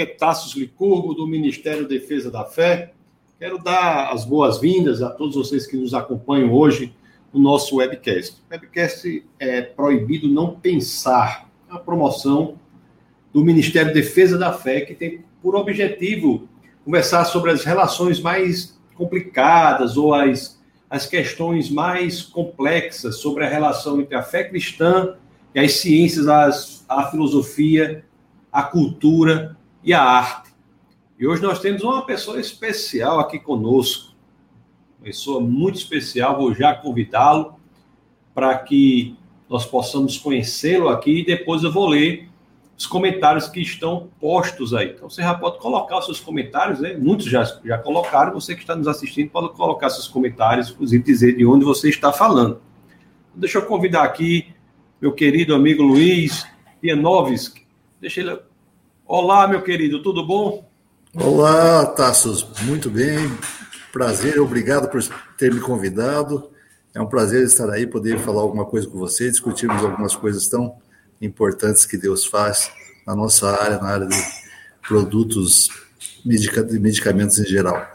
é Tassos Licurgo, do Ministério Defesa da Fé. Quero dar as boas-vindas a todos vocês que nos acompanham hoje no nosso webcast. O webcast é proibido não pensar, a promoção do Ministério Defesa da Fé, que tem por objetivo conversar sobre as relações mais complicadas ou as, as questões mais complexas sobre a relação entre a fé cristã e as ciências, as, a filosofia, a cultura e a arte. E hoje nós temos uma pessoa especial aqui conosco, uma pessoa muito especial, vou já convidá-lo para que nós possamos conhecê-lo aqui e depois eu vou ler os comentários que estão postos aí. Então você já pode colocar os seus comentários, né? muitos já, já colocaram, você que está nos assistindo pode colocar seus comentários, inclusive dizer de onde você está falando. Deixa eu convidar aqui meu querido amigo Luiz Pianovski. Deixa ele Olá, meu querido, tudo bom? Olá, Tassos, muito bem. Prazer, obrigado por ter me convidado. É um prazer estar aí, poder falar alguma coisa com você, discutirmos algumas coisas tão importantes que Deus faz na nossa área, na área de produtos medicamentos em geral.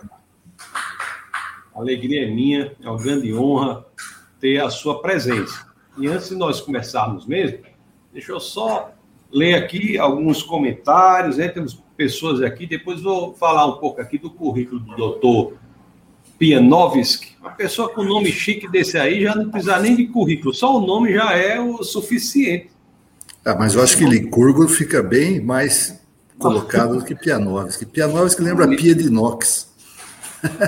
A alegria é minha, é uma grande honra ter a sua presença. E antes de nós começarmos mesmo, deixa eu só ler aqui alguns comentários, né? temos pessoas aqui, depois vou falar um pouco aqui do currículo do doutor Pianovski, uma pessoa com nome chique desse aí já não precisa nem de currículo, só o nome já é o suficiente. Ah, mas eu acho que Licurgo fica bem mais colocado do que Pianovski. Pianovski lembra Pia de inox.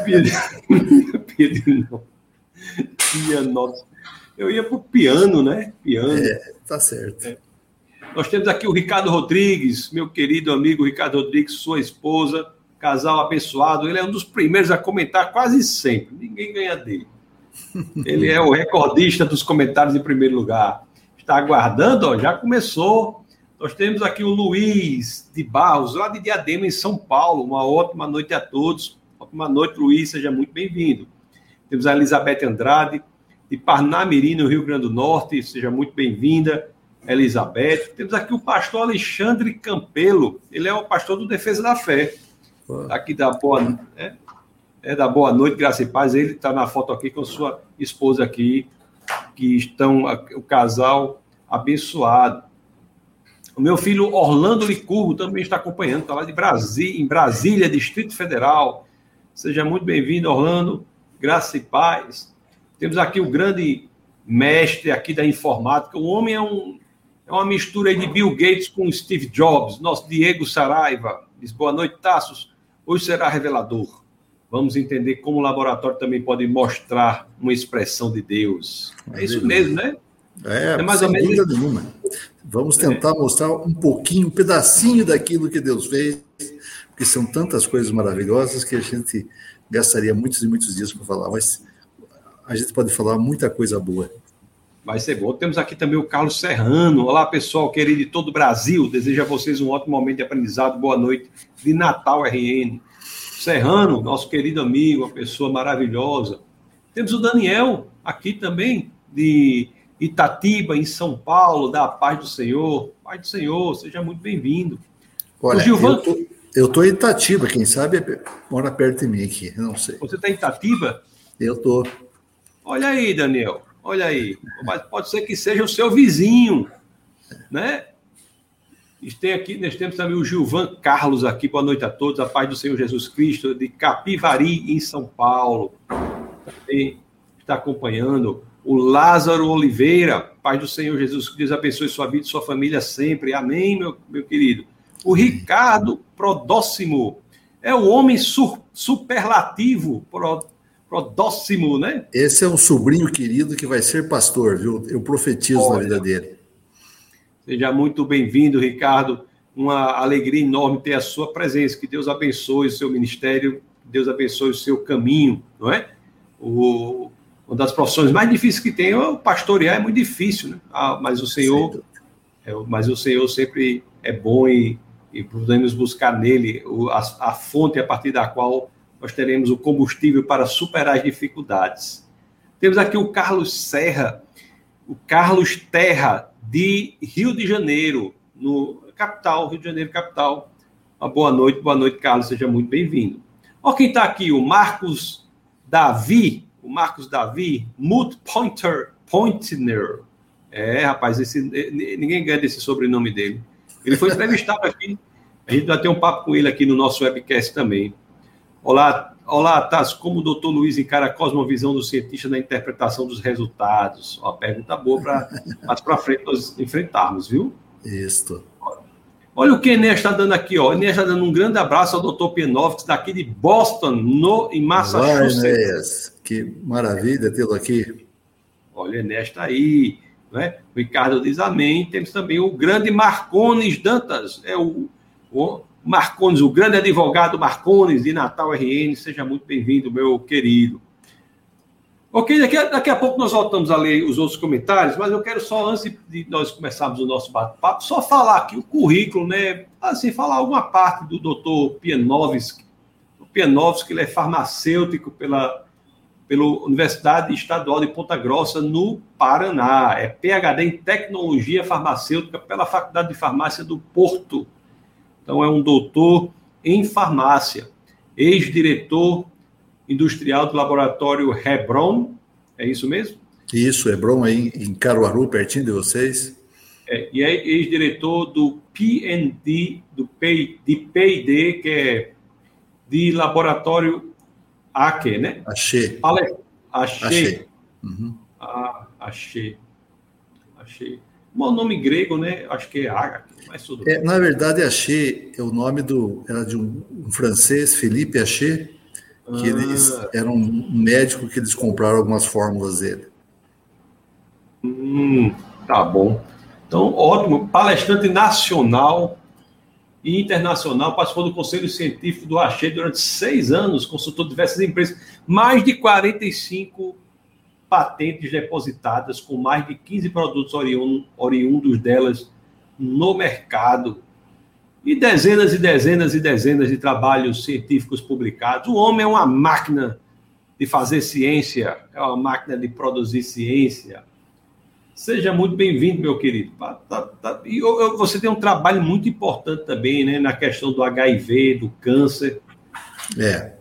Pia de, Pia de inox. Pianovski. Eu ia para o piano, né? Piano. É, tá certo. É. Nós temos aqui o Ricardo Rodrigues, meu querido amigo Ricardo Rodrigues, sua esposa, casal abençoado. Ele é um dos primeiros a comentar quase sempre. Ninguém ganha dele. Ele é o recordista dos comentários em primeiro lugar. Está aguardando, ó, já começou. Nós temos aqui o Luiz de Barros, lá de Diadema, em São Paulo. Uma ótima noite a todos. Ótima noite, Luiz, seja muito bem-vindo. Temos a Elizabeth Andrade, de Parnamirim, no Rio Grande do Norte, seja muito bem-vinda. Elizabeth. Temos aqui o pastor Alexandre Campelo, ele é o pastor do Defesa da Fé. Aqui da boa, é, é da boa noite, graça e paz. Ele está na foto aqui com sua esposa aqui, que estão o casal abençoado. O meu filho Orlando Licurgo também está acompanhando, está lá de Brasília, em Brasília, Distrito Federal. Seja muito bem-vindo, Orlando. Graça e paz. Temos aqui o grande mestre aqui da informática. O homem é um, é uma mistura de Bill Gates com Steve Jobs. Nosso Diego Saraiva diz: boa noite, Tassos. Hoje será revelador. Vamos entender como o laboratório também pode mostrar uma expressão de Deus. É isso mesmo, né? É, é mais sem ou menos dúvida nenhuma. Vamos tentar é. mostrar um pouquinho, um pedacinho daquilo que Deus fez, porque são tantas coisas maravilhosas que a gente gastaria muitos e muitos dias para falar, mas a gente pode falar muita coisa boa. Vai ser bom. Temos aqui também o Carlos Serrano. Olá, pessoal, querido de todo o Brasil. Desejo a vocês um ótimo momento de aprendizado. Boa noite de Natal RN. Serrano, nosso querido amigo, uma pessoa maravilhosa. Temos o Daniel aqui também, de Itatiba, em São Paulo, da paz do Senhor. Paz do Senhor, seja muito bem-vindo. Olha, Gilvan... eu tô, em Itatiba, quem sabe mora perto de mim aqui, não sei. Você está em Itatiba? Eu tô. Olha aí, Daniel. Olha aí, mas pode ser que seja o seu vizinho, né? E tem aqui, nós temos também o Gilvan Carlos aqui, boa noite a todos, a paz do Senhor Jesus Cristo, de Capivari, em São Paulo. Também está acompanhando o Lázaro Oliveira, paz do Senhor Jesus Cristo, abençoe sua vida e sua família sempre. Amém, meu, meu querido. O Ricardo Prodóximo é o homem superlativo, Prodóximo, né? Esse é um sobrinho querido que vai ser pastor, viu? Eu profetizo Olha. na vida dele. Seja muito bem-vindo, Ricardo. Uma alegria enorme ter a sua presença. Que Deus abençoe o seu ministério, que Deus abençoe o seu caminho, não é? O, uma das profissões mais difíceis que tem é o pastorear, é muito difícil, né? Ah, mas o Senhor, é, mas o Senhor sempre é bom e, e podemos buscar nele a, a fonte a partir da qual nós teremos o combustível para superar as dificuldades. Temos aqui o Carlos Serra, o Carlos Terra, de Rio de Janeiro, no capital, Rio de Janeiro, capital. Uma boa noite, boa noite, Carlos, seja muito bem-vindo. Olha quem está aqui, o Marcos Davi, o Marcos Davi, Mut Pointer, Pointner. É, rapaz, esse, ninguém ganha desse sobrenome dele. Ele foi entrevistado aqui. A gente vai ter um papo com ele aqui no nosso webcast também. Olá, olá, Tassi. Como o doutor Luiz encara a cosmovisão do cientista na interpretação dos resultados? Uma pergunta boa para mais para frente nós enfrentarmos, viu? Isso. Olha o que Enéas está dando aqui, ó. Enéas está dando um grande abraço ao doutor Pienovics, daqui de Boston, no, em Massachusetts. Enéas. Que maravilha tê-lo aqui. Olha, Enéas está aí. Né? O Ricardo diz amém. Temos também o grande Marcones Dantas, é o, o Marcones, o grande advogado Marcones de Natal RN. Seja muito bem-vindo, meu querido. Ok, daqui a, daqui a pouco nós voltamos a ler os outros comentários, mas eu quero só, antes de nós começarmos o nosso bate-papo, só falar aqui o currículo, né? Assim, falar alguma parte do doutor Pianovski. O Pianovski, ele é farmacêutico pela, pela Universidade Estadual de Ponta Grossa, no Paraná. É PhD em Tecnologia Farmacêutica pela Faculdade de Farmácia do Porto. Então, é um doutor em farmácia, ex-diretor industrial do laboratório Hebron, é isso mesmo? Isso, Hebron, aí em Caruaru, pertinho de vocês. É, e é ex-diretor do PND, do P, de P&D, que é de laboratório AQE, né? Achei. Achei. Achei. Uhum. Ah, achei. Achei. Um nome grego, né? Acho que é H, mas tudo é, Na verdade, Achei é o nome do. Era de um, um francês, Felipe Achei, que eles ah. eram um médico que eles compraram algumas fórmulas dele. Hum, tá bom. Então, ótimo. Palestrante nacional e internacional, participou do Conselho Científico do Axê durante seis anos, consultou diversas empresas, mais de 45 patentes depositadas, com mais de 15 produtos oriundos delas no mercado e dezenas e dezenas e dezenas de trabalhos científicos publicados. O homem é uma máquina de fazer ciência, é uma máquina de produzir ciência. Seja muito bem-vindo, meu querido. Tá, tá, tá. E você tem um trabalho muito importante também, né, na questão do HIV, do câncer. É.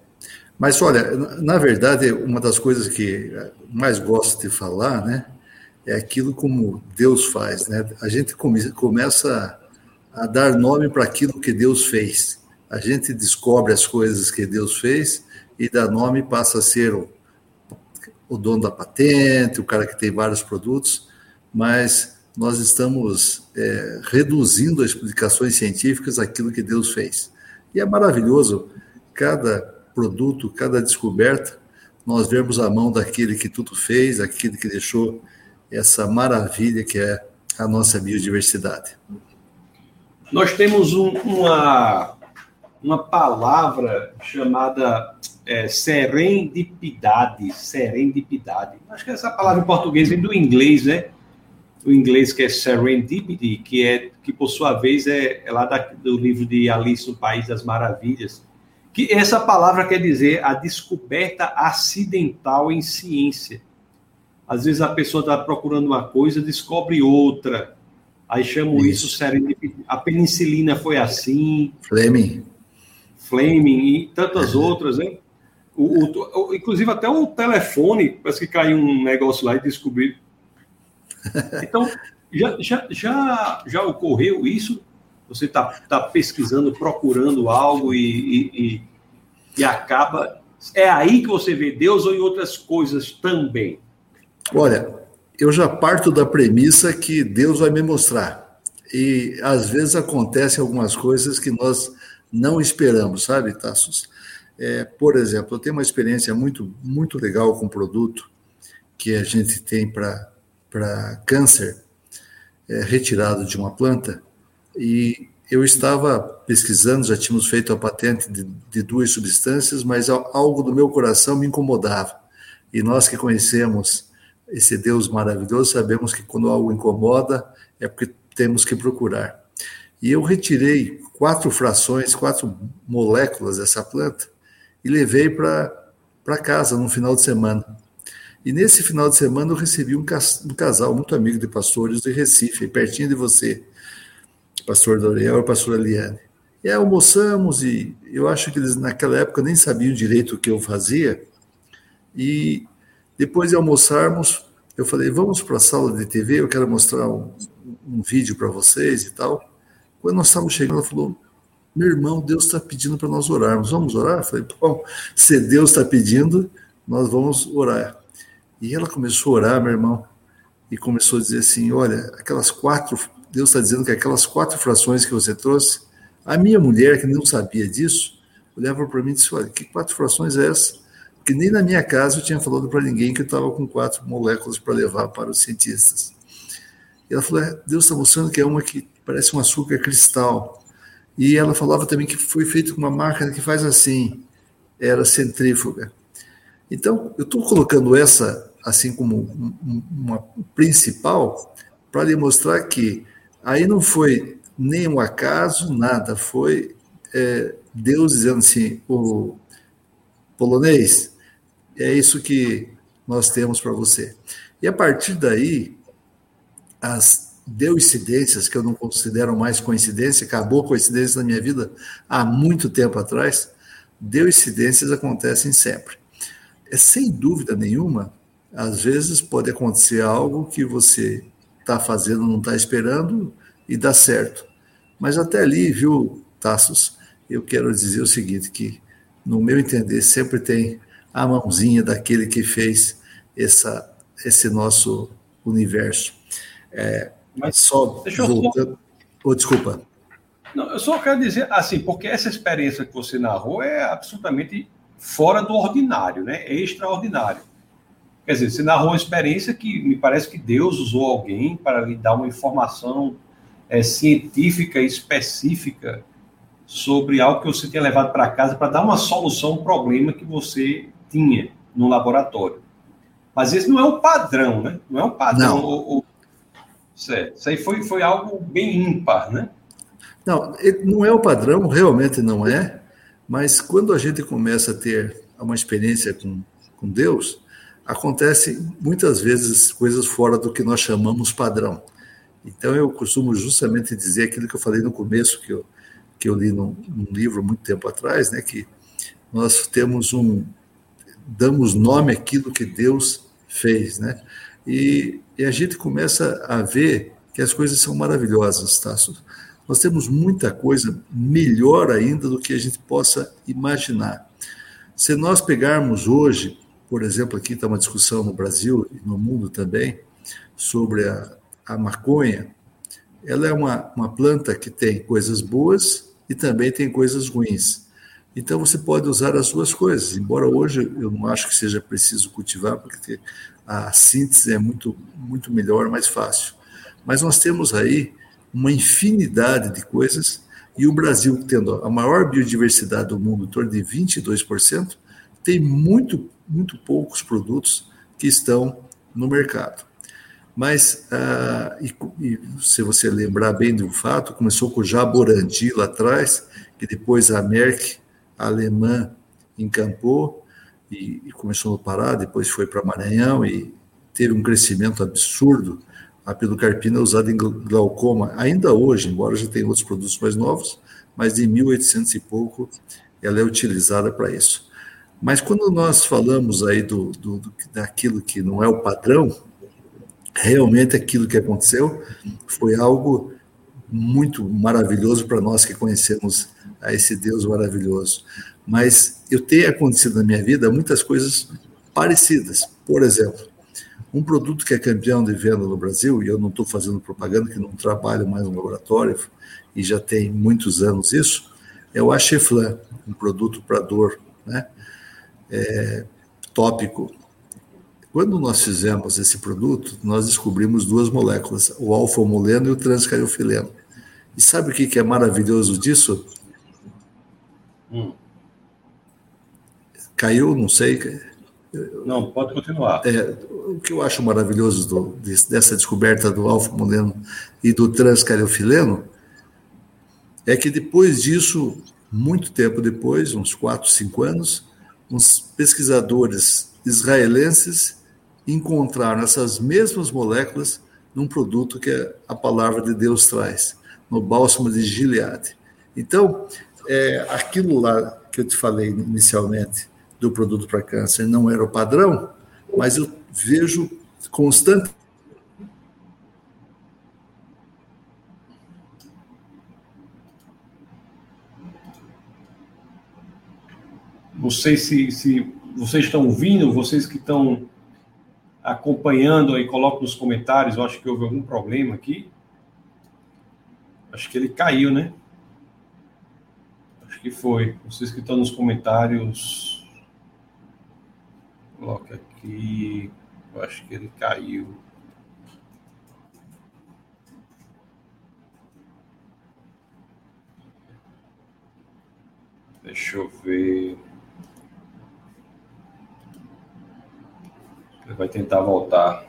Mas olha, na verdade, uma das coisas que mais gosto de falar, né, é aquilo como Deus faz, né? A gente come, começa a dar nome para aquilo que Deus fez. A gente descobre as coisas que Deus fez e dá nome passa a ser o, o dono da patente, o cara que tem vários produtos, mas nós estamos é, reduzindo as explicações científicas àquilo que Deus fez. E é maravilhoso cada produto, cada descoberta, nós vemos a mão daquele que tudo fez, aquele que deixou essa maravilha que é a nossa biodiversidade. Nós temos um, uma, uma palavra chamada é, serendipidade. Serendipidade. Acho que essa palavra em português vem do inglês, né? O inglês que é serendipity, que é que por sua vez é, é lá da, do livro de Alice no País das Maravilhas. Que essa palavra quer dizer a descoberta acidental em ciência. Às vezes a pessoa está procurando uma coisa, descobre outra Aí chamam isso, isso A penicilina foi assim. Fleming. Fleming e tantas outras, hein? O, o, inclusive até o telefone, parece que caiu um negócio lá e descobriu. Então, já, já, já, já ocorreu isso? Você está tá pesquisando, procurando algo e, e, e, acaba. É aí que você vê Deus ou em outras coisas também? Olha, eu já parto da premissa que Deus vai me mostrar. E às vezes acontecem algumas coisas que nós não esperamos, sabe, Tassos? É, por exemplo, eu tenho uma experiência muito, muito legal com um produto que a gente tem para câncer é, retirado de uma planta. E eu estava pesquisando, já tínhamos feito a patente de, de duas substâncias, mas algo do meu coração me incomodava. E nós que conhecemos esse Deus maravilhoso, sabemos que quando algo incomoda é porque temos que procurar. E eu retirei quatro frações, quatro moléculas dessa planta e levei para casa no final de semana. E nesse final de semana eu recebi um, um casal muito amigo de pastores de Recife, pertinho de você, pastor Doriel e pastor Eliane. E aí almoçamos e eu acho que eles naquela época nem sabiam direito o que eu fazia. E depois de almoçarmos, eu falei, vamos para a sala de TV, eu quero mostrar um, um vídeo para vocês e tal. Quando nós estávamos chegando, ela falou, meu irmão, Deus está pedindo para nós orarmos. Vamos orar? Eu falei, bom, se Deus está pedindo, nós vamos orar. E ela começou a orar, meu irmão, e começou a dizer assim: olha, aquelas quatro, Deus está dizendo que aquelas quatro frações que você trouxe, a minha mulher, que não sabia disso, olhava para mim e disse: olha, que quatro frações é essa? Porque nem na minha casa eu tinha falado para ninguém que eu estava com quatro moléculas para levar para os cientistas. E ela falou: é, Deus está mostrando que é uma que parece um açúcar cristal. E ela falava também que foi feito com uma máquina que faz assim, era centrífuga. Então, eu estou colocando essa assim como uma principal para lhe mostrar que aí não foi nem um acaso, nada, foi é, Deus dizendo assim, o polonês, é isso que nós temos para você. E a partir daí, as deu incidências que eu não considero mais coincidência, acabou coincidência na minha vida há muito tempo atrás, deu incidências acontecem sempre. É sem dúvida nenhuma, às vezes pode acontecer algo que você está fazendo, não está esperando e dá certo. Mas até ali, viu, Tassos, eu quero dizer o seguinte, que no meu entender sempre tem a mãozinha daquele que fez essa, esse nosso universo. É, mas só voltando. Oh, desculpa. Não, eu só quero dizer assim, porque essa experiência que você narrou é absolutamente fora do ordinário, né? É extraordinário. Quer dizer, você narrou uma experiência que me parece que Deus usou alguém para lhe dar uma informação é, científica específica sobre algo que você tinha levado para casa para dar uma solução a um problema que você tinha no laboratório. Mas esse não é o padrão, né? Não é um padrão. Não. Certo. Isso aí foi, foi algo bem ímpar, né? Não, não é o padrão, realmente não é, mas quando a gente começa a ter uma experiência com, com Deus, acontece muitas vezes coisas fora do que nós chamamos padrão. Então eu costumo justamente dizer aquilo que eu falei no começo, que eu, que eu li num, num livro muito tempo atrás, né, que nós temos um damos nome àquilo que Deus fez, né? E, e a gente começa a ver que as coisas são maravilhosas, tá? Nós temos muita coisa melhor ainda do que a gente possa imaginar. Se nós pegarmos hoje, por exemplo, aqui está uma discussão no Brasil e no mundo também sobre a, a maconha, ela é uma, uma planta que tem coisas boas e também tem coisas ruins. Então você pode usar as duas coisas, embora hoje eu não acho que seja preciso cultivar, porque a síntese é muito, muito melhor, mais fácil. Mas nós temos aí uma infinidade de coisas, e o Brasil, tendo a maior biodiversidade do mundo, em torno de 22%, tem muito, muito poucos produtos que estão no mercado. Mas, ah, e, e, se você lembrar bem do fato, começou com o Jaborandi lá atrás, e depois a Merck alemã encampou e, e começou no Pará, depois foi para Maranhão e teve um crescimento absurdo. A pilocarpina é usada em glaucoma ainda hoje, embora já tenha outros produtos mais novos, mas em 1800 e pouco ela é utilizada para isso. Mas quando nós falamos aí do, do, do, daquilo que não é o padrão, realmente aquilo que aconteceu foi algo muito maravilhoso para nós que conhecemos a esse Deus maravilhoso. Mas eu tenho acontecido na minha vida muitas coisas parecidas. Por exemplo, um produto que é campeão de venda no Brasil, e eu não estou fazendo propaganda, que não trabalho mais no laboratório, e já tem muitos anos isso, é o Acheflan, um produto para dor né? É, tópico. Quando nós fizemos esse produto, nós descobrimos duas moléculas, o alfa-moleno e o transcariofileno. E sabe o que é maravilhoso disso? Hum. Caiu, não sei. Não, pode continuar. É, o que eu acho maravilhoso do, dessa descoberta do alfa-moleno e do transcariofileno é que depois disso, muito tempo depois, uns 4, 5 anos, uns pesquisadores israelenses encontraram essas mesmas moléculas num produto que a palavra de Deus traz, no bálsamo de Gilead. Então, é, aquilo lá que eu te falei inicialmente do produto para câncer não era o padrão, mas eu vejo constante Não sei se, se vocês estão ouvindo, vocês que estão acompanhando aí, coloquem nos comentários. Eu acho que houve algum problema aqui. Acho que ele caiu, né? Acho que foi. Vocês que estão nos comentários. Coloca aqui. Eu acho que ele caiu. Deixa eu ver. Ele vai tentar voltar.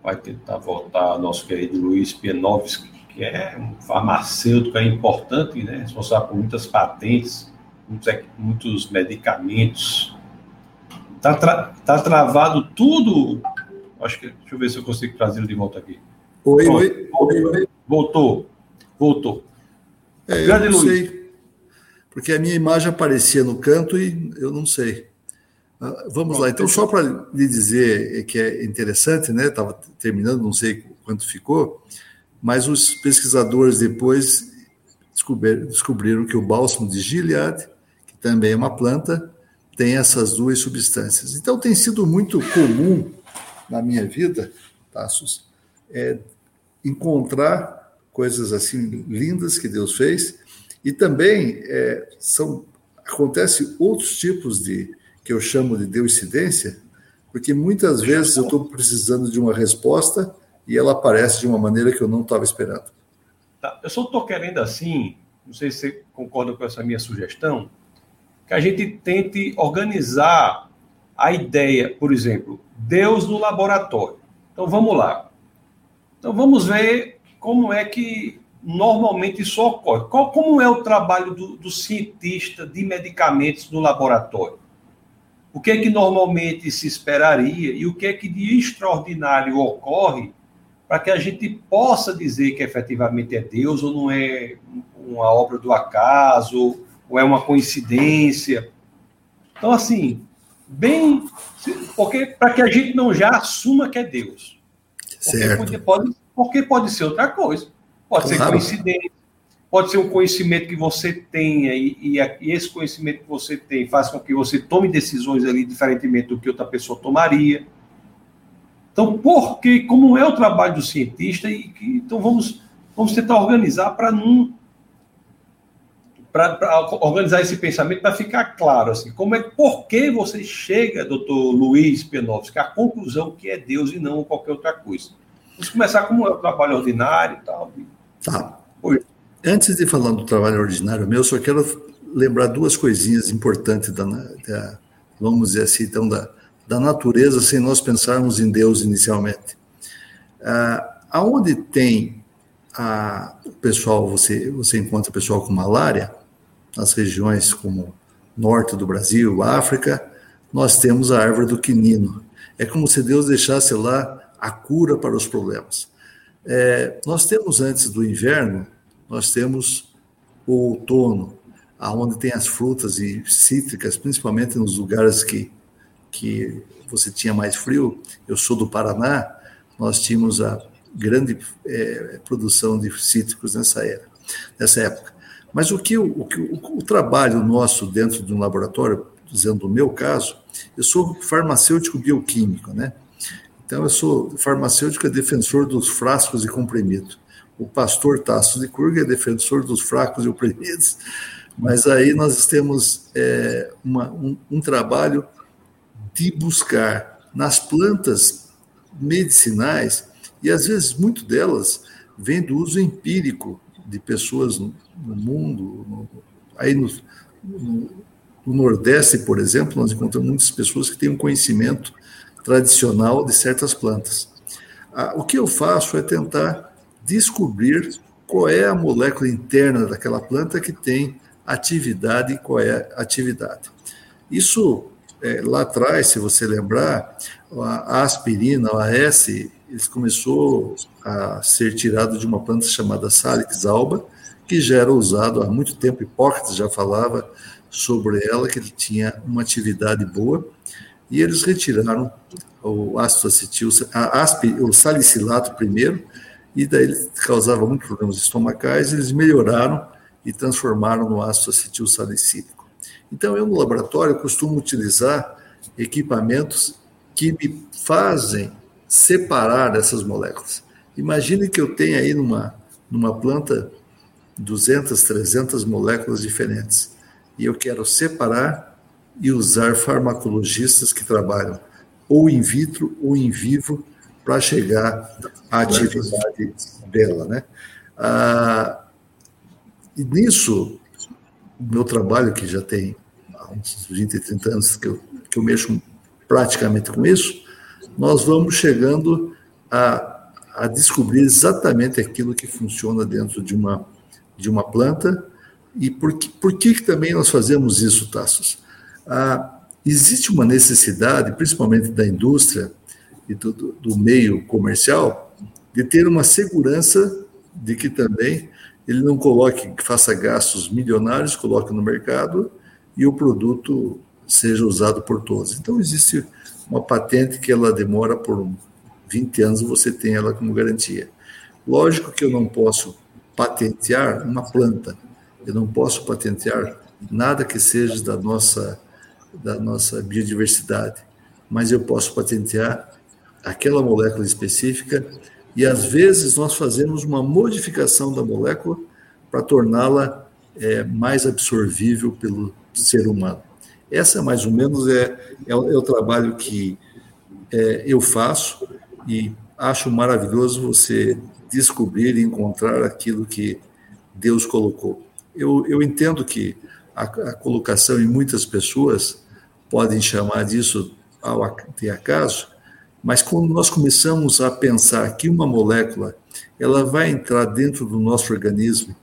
Vai tentar voltar nosso querido Luiz Pianovski, que é um farmacêutico é importante, né? responsável por muitas patentes, muitos, muitos medicamentos. Está tra tá travado tudo. Acho que, deixa eu ver se eu consigo trazer ele de volta aqui. Oi, oi, oi, oi. Voltou. Voltou. É, eu não Luiz. sei. Porque a minha imagem aparecia no canto e eu não sei. Ah, vamos lá, então, só para lhe dizer que é interessante, né? Estava terminando, não sei quanto ficou, mas os pesquisadores depois descobriram, descobriram que o bálsamo de Gilead, que também é uma planta, tem essas duas substâncias. Então, tem sido muito comum na minha vida, Tassos, é, encontrar coisas assim lindas que Deus fez e também é, são acontece outros tipos de que eu chamo de deucidência, porque muitas vezes eu estou precisando de uma resposta e ela aparece de uma maneira que eu não estava esperando. Tá. Eu só estou querendo assim, não sei se você concorda com essa minha sugestão, que a gente tente organizar a ideia, por exemplo, Deus no laboratório. Então vamos lá. Então vamos ver como é que normalmente isso ocorre. Qual, como é o trabalho do, do cientista de medicamentos no laboratório? O que é que normalmente se esperaria e o que é que de extraordinário ocorre para que a gente possa dizer que efetivamente é Deus ou não é uma obra do acaso ou é uma coincidência. Então, assim, bem. Porque para que a gente não já assuma que é Deus. Certo. Porque pode, porque pode ser outra coisa. Pode claro. ser coincidência, pode ser um conhecimento que você tenha e, e, e, esse conhecimento que você tem faz com que você tome decisões ali diferentemente do que outra pessoa tomaria. Então, porque como é o trabalho do cientista e que, então vamos vamos tentar organizar para não para organizar esse pensamento para ficar claro assim, como é por que você chega, doutor Luiz Penovski, à conclusão que é Deus e não qualquer outra coisa. Vamos começar como é o trabalho ordinário e tal. Tá. Oi. Antes de falar do trabalho ordinário meu, só quero lembrar duas coisinhas importantes da, da vamos dizer assim, então, da, da natureza, sem nós pensarmos em Deus inicialmente. Ah, aonde tem a, o pessoal, você, você encontra pessoal com malária, nas regiões como norte do Brasil, África, nós temos a árvore do quinino. É como se Deus deixasse lá a cura para os problemas. É, nós temos antes do inverno nós temos o outono, aonde tem as frutas e cítricas, principalmente nos lugares que, que você tinha mais frio. Eu sou do Paraná, nós tínhamos a grande é, produção de cítricos nessa era, nessa época. Mas o que, o, o, o trabalho nosso dentro de um laboratório, dizendo o meu caso, eu sou farmacêutico bioquímico, né? Então eu sou farmacêutico é defensor dos frascos e comprimidos o pastor Tasso de Kurga é defensor dos fracos e oprimidos, mas aí nós temos é, uma, um, um trabalho de buscar nas plantas medicinais, e às vezes muito delas vem do uso empírico de pessoas no, no mundo, no, aí no, no, no, Nordeste, por exemplo, nós encontramos muitas pessoas que têm um conhecimento tradicional de certas plantas. Ah, o que eu faço é tentar descobrir qual é a molécula interna daquela planta que tem atividade e qual é a atividade. Isso, é, lá atrás, se você lembrar, a aspirina, a S, ele começou a ser tirado de uma planta chamada Salix alba, que já era usado há muito tempo, Hipócrates já falava sobre ela, que ele tinha uma atividade boa, e eles retiraram o ácido acetil, a asp, o salicilato primeiro, e daí causava muitos problemas estomacais, eles melhoraram e transformaram no ácido acetil salicílico. Então, eu no laboratório costumo utilizar equipamentos que me fazem separar essas moléculas. Imagine que eu tenha aí numa, numa planta 200, 300 moléculas diferentes e eu quero separar e usar farmacologistas que trabalham ou in vitro ou in vivo para chegar à atividade dela, né? Ah, e nisso, meu trabalho, que já tem uns 20, 30 anos que eu, que eu mexo praticamente com isso, nós vamos chegando a, a descobrir exatamente aquilo que funciona dentro de uma, de uma planta e por que, por que também nós fazemos isso, Tassos? Ah, existe uma necessidade, principalmente da indústria e do, do meio comercial, de ter uma segurança de que também ele não coloque, faça gastos milionários, coloque no mercado e o produto seja usado por todos. Então existe uma patente que ela demora por 20 anos, você tem ela como garantia. Lógico que eu não posso patentear uma planta, eu não posso patentear nada que seja da nossa, da nossa biodiversidade, mas eu posso patentear aquela molécula específica e às vezes nós fazemos uma modificação da molécula para torná-la é, mais absorvível pelo ser humano. Essa mais ou menos é, é, é o trabalho que é, eu faço e acho maravilhoso você descobrir e encontrar aquilo que Deus colocou eu, eu entendo que a, a, colocação em muitas pessoas podem chamar disso ao de acaso, mas quando nós começamos a pensar que uma molécula ela vai entrar dentro do nosso organismo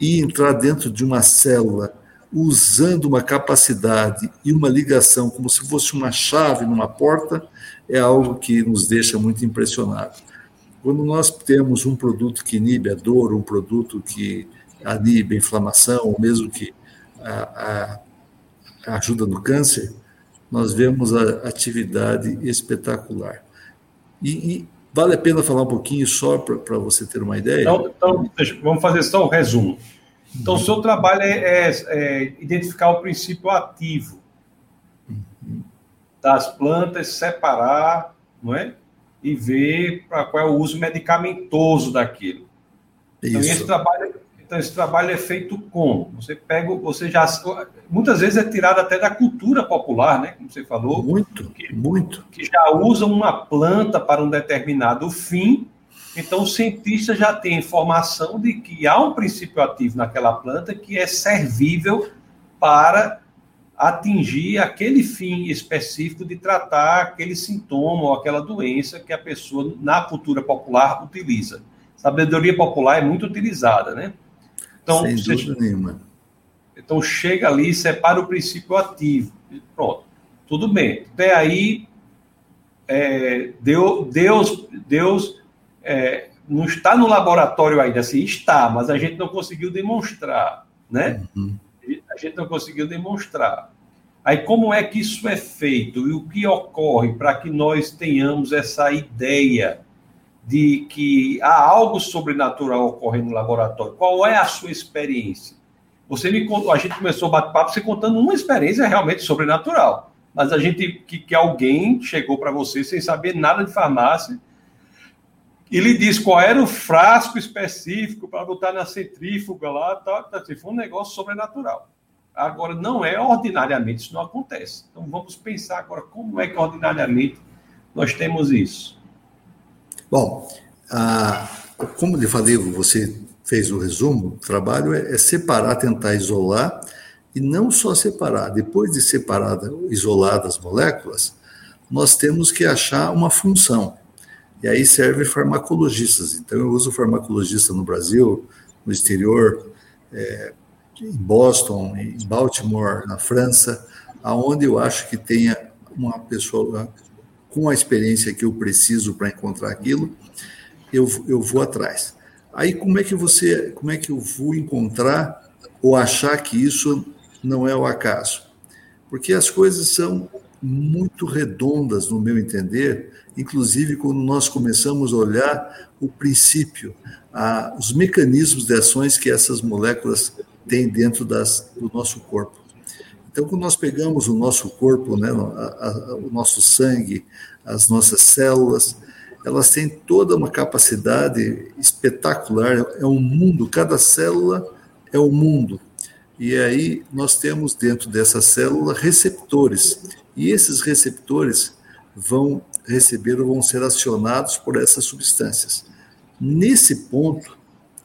e entrar dentro de uma célula usando uma capacidade e uma ligação como se fosse uma chave numa porta, é algo que nos deixa muito impressionados. Quando nós temos um produto que inibe a dor, um produto que anibe a inflamação, ou mesmo que a, a, ajuda no câncer, nós vemos a atividade espetacular. E, e vale a pena falar um pouquinho só para você ter uma ideia? Então, então vamos fazer só um resumo. Então, o seu trabalho é, é, é identificar o princípio ativo das plantas, separar, não é? E ver para qual é o uso medicamentoso daquilo. Então, esse trabalho então, esse trabalho é feito como? Você pega, você já. Muitas vezes é tirado até da cultura popular, né? Como você falou. Muito, que, muito. Que já usam uma planta para um determinado fim. Então, o cientista já tem informação de que há um princípio ativo naquela planta que é servível para atingir aquele fim específico de tratar aquele sintoma ou aquela doença que a pessoa, na cultura popular, utiliza. Sabedoria popular é muito utilizada, né? Então, Sem você, dúvida nenhuma. Então chega ali e separa o princípio ativo. Pronto. Tudo bem. Até aí, é, Deus, Deus, Deus é, não está no laboratório ainda, assim, está, mas a gente não conseguiu demonstrar, né? Uhum. A gente não conseguiu demonstrar. Aí, como é que isso é feito e o que ocorre para que nós tenhamos essa ideia de que há algo sobrenatural ocorrendo no laboratório. Qual é a sua experiência? Você me a gente começou o bate-papo você contando uma experiência realmente sobrenatural, mas a gente que, que alguém chegou para você sem saber nada de farmácia e lhe disse qual era o frasco específico para botar na centrífuga lá, tá, tá, foi um negócio sobrenatural. Agora, não é ordinariamente, isso não acontece. Então, vamos pensar agora como é que ordinariamente nós temos isso. Bom, como lhe falei, você fez o resumo, o trabalho é, é, separar, tentar isolar, e não só separar, depois de separar, isolar as moléculas, nós temos que achar uma função. E aí serve farmacologistas. Então, eu uso farmacologista no Brasil, no exterior, é, em Boston, em Baltimore, na França, aonde eu acho que tenha uma pessoa com a experiência que eu preciso para encontrar aquilo, eu, eu vou atrás. Aí como é que você, como é que eu vou encontrar ou achar que isso não é o acaso? Porque as coisas são muito redondas, no meu entender, inclusive quando nós começamos a olhar o princípio, a, os mecanismos de ações que essas moléculas têm dentro das, do nosso corpo. Então, quando nós pegamos o nosso corpo, né, a, a, o nosso sangue, as nossas células, elas têm toda uma capacidade espetacular, é um mundo, cada célula é um mundo. E aí nós temos dentro dessa célula receptores, e esses receptores vão receber ou vão ser acionados por essas substâncias. Nesse ponto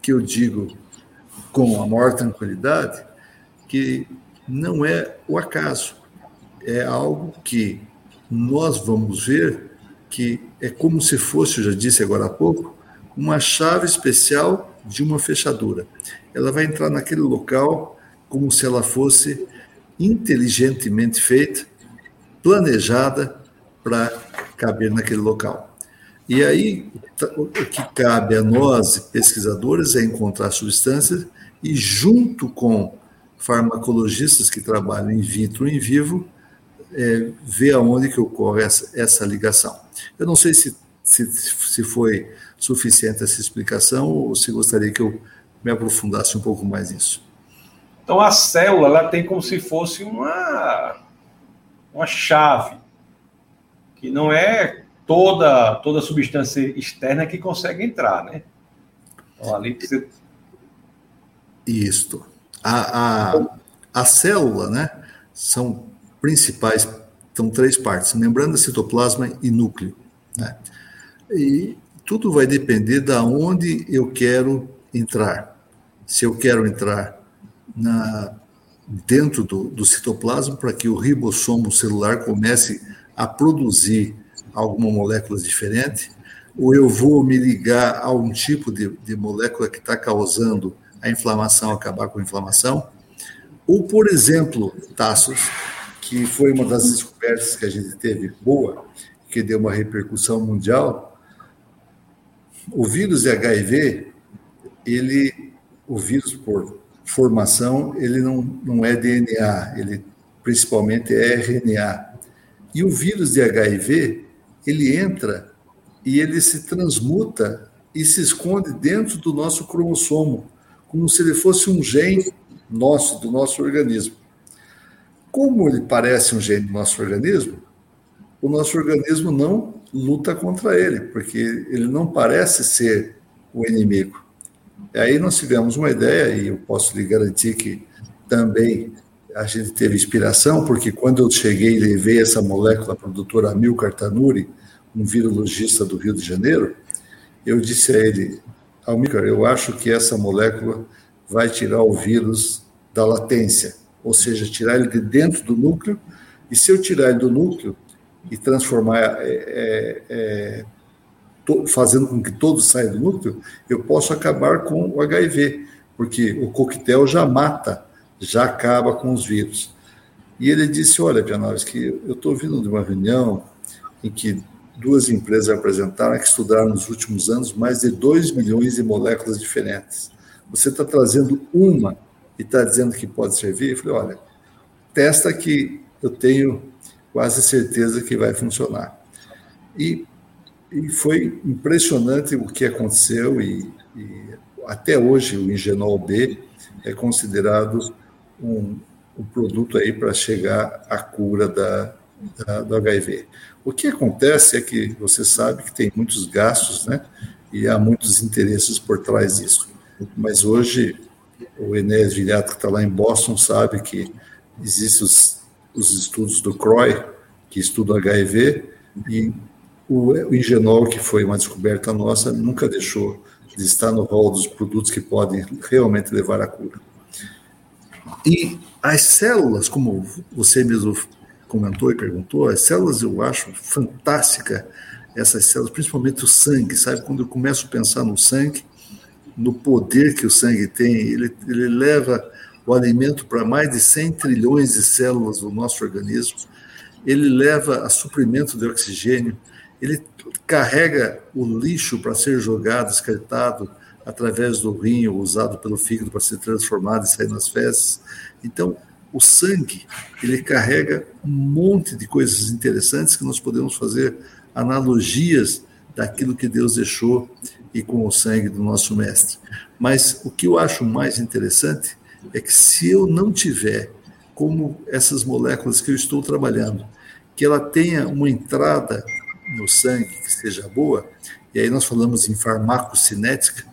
que eu digo com a maior tranquilidade que não é o acaso, é algo que nós vamos ver que é como se fosse, eu já disse agora há pouco, uma chave especial de uma fechadura. Ela vai entrar naquele local como se ela fosse inteligentemente feita, planejada para caber naquele local. E aí, o que cabe a nós, pesquisadores, é encontrar substâncias e, junto com farmacologistas que trabalham in vitro e in vivo, é, ver aonde que ocorre essa, essa ligação. Eu não sei se, se, se foi suficiente essa explicação ou se gostaria que eu me aprofundasse um pouco mais nisso. Então a célula ela tem como se fosse uma, uma chave, que não é toda, toda substância externa que consegue entrar, né? Então ali precisa... Isto. A, a, a célula, né, são principais, são três partes, membrana, citoplasma e núcleo. Né? E tudo vai depender da onde eu quero entrar. Se eu quero entrar na, dentro do, do citoplasma para que o ribossomo celular comece a produzir alguma molécula diferente, ou eu vou me ligar a um tipo de, de molécula que está causando a inflamação, acabar com a inflamação, ou, por exemplo, Tassos, que foi uma das descobertas que a gente teve boa, que deu uma repercussão mundial. O vírus de HIV, ele, o vírus por formação, ele não, não é DNA, ele principalmente é RNA. E o vírus de HIV, ele entra e ele se transmuta e se esconde dentro do nosso cromossomo, como se ele fosse um gene nosso, do nosso organismo. Como ele parece um gene do nosso organismo, o nosso organismo não luta contra ele, porque ele não parece ser o inimigo. E aí nós tivemos uma ideia, e eu posso lhe garantir que também a gente teve inspiração, porque quando eu cheguei e levei essa molécula para o doutor Amilcar Tanuri, um virologista do Rio de Janeiro, eu disse a ele, Amilcar, eu acho que essa molécula vai tirar o vírus da latência ou seja, tirar ele de dentro do núcleo, e se eu tirar ele do núcleo e transformar, é, é, é, to, fazendo com que todos saiam do núcleo, eu posso acabar com o HIV, porque o coquetel já mata, já acaba com os vírus. E ele disse: Olha, que eu estou vindo de uma reunião em que duas empresas apresentaram que estudaram nos últimos anos mais de 2 milhões de moléculas diferentes. Você está trazendo uma e está dizendo que pode servir, eu falei, olha, testa que eu tenho quase certeza que vai funcionar. E, e foi impressionante o que aconteceu e, e, até hoje o Ingenol B é considerado um, um produto aí para chegar à cura da, da, do HIV. O que acontece é que você sabe que tem muitos gastos, né? E há muitos interesses por trás disso. Mas hoje o Enéas Vilhato, que está lá em Boston, sabe que existem os, os estudos do CROI, que estudam HIV, e o, o Ingenol, que foi uma descoberta nossa, nunca deixou de estar no rol dos produtos que podem realmente levar à cura. E as células, como você mesmo comentou e perguntou, as células eu acho fantástica, essas células, principalmente o sangue, sabe? Quando eu começo a pensar no sangue, no poder que o sangue tem, ele, ele leva o alimento para mais de 100 trilhões de células do nosso organismo. ele leva a suprimento de oxigênio, ele carrega o lixo para ser jogado, excretado através do rim usado pelo fígado para ser transformado e sair nas fezes. Então, o sangue, ele carrega um monte de coisas interessantes que nós podemos fazer analogias daquilo que Deus deixou e com o sangue do nosso mestre. Mas o que eu acho mais interessante é que se eu não tiver como essas moléculas que eu estou trabalhando, que ela tenha uma entrada no sangue que seja boa, e aí nós falamos em farmacocinética,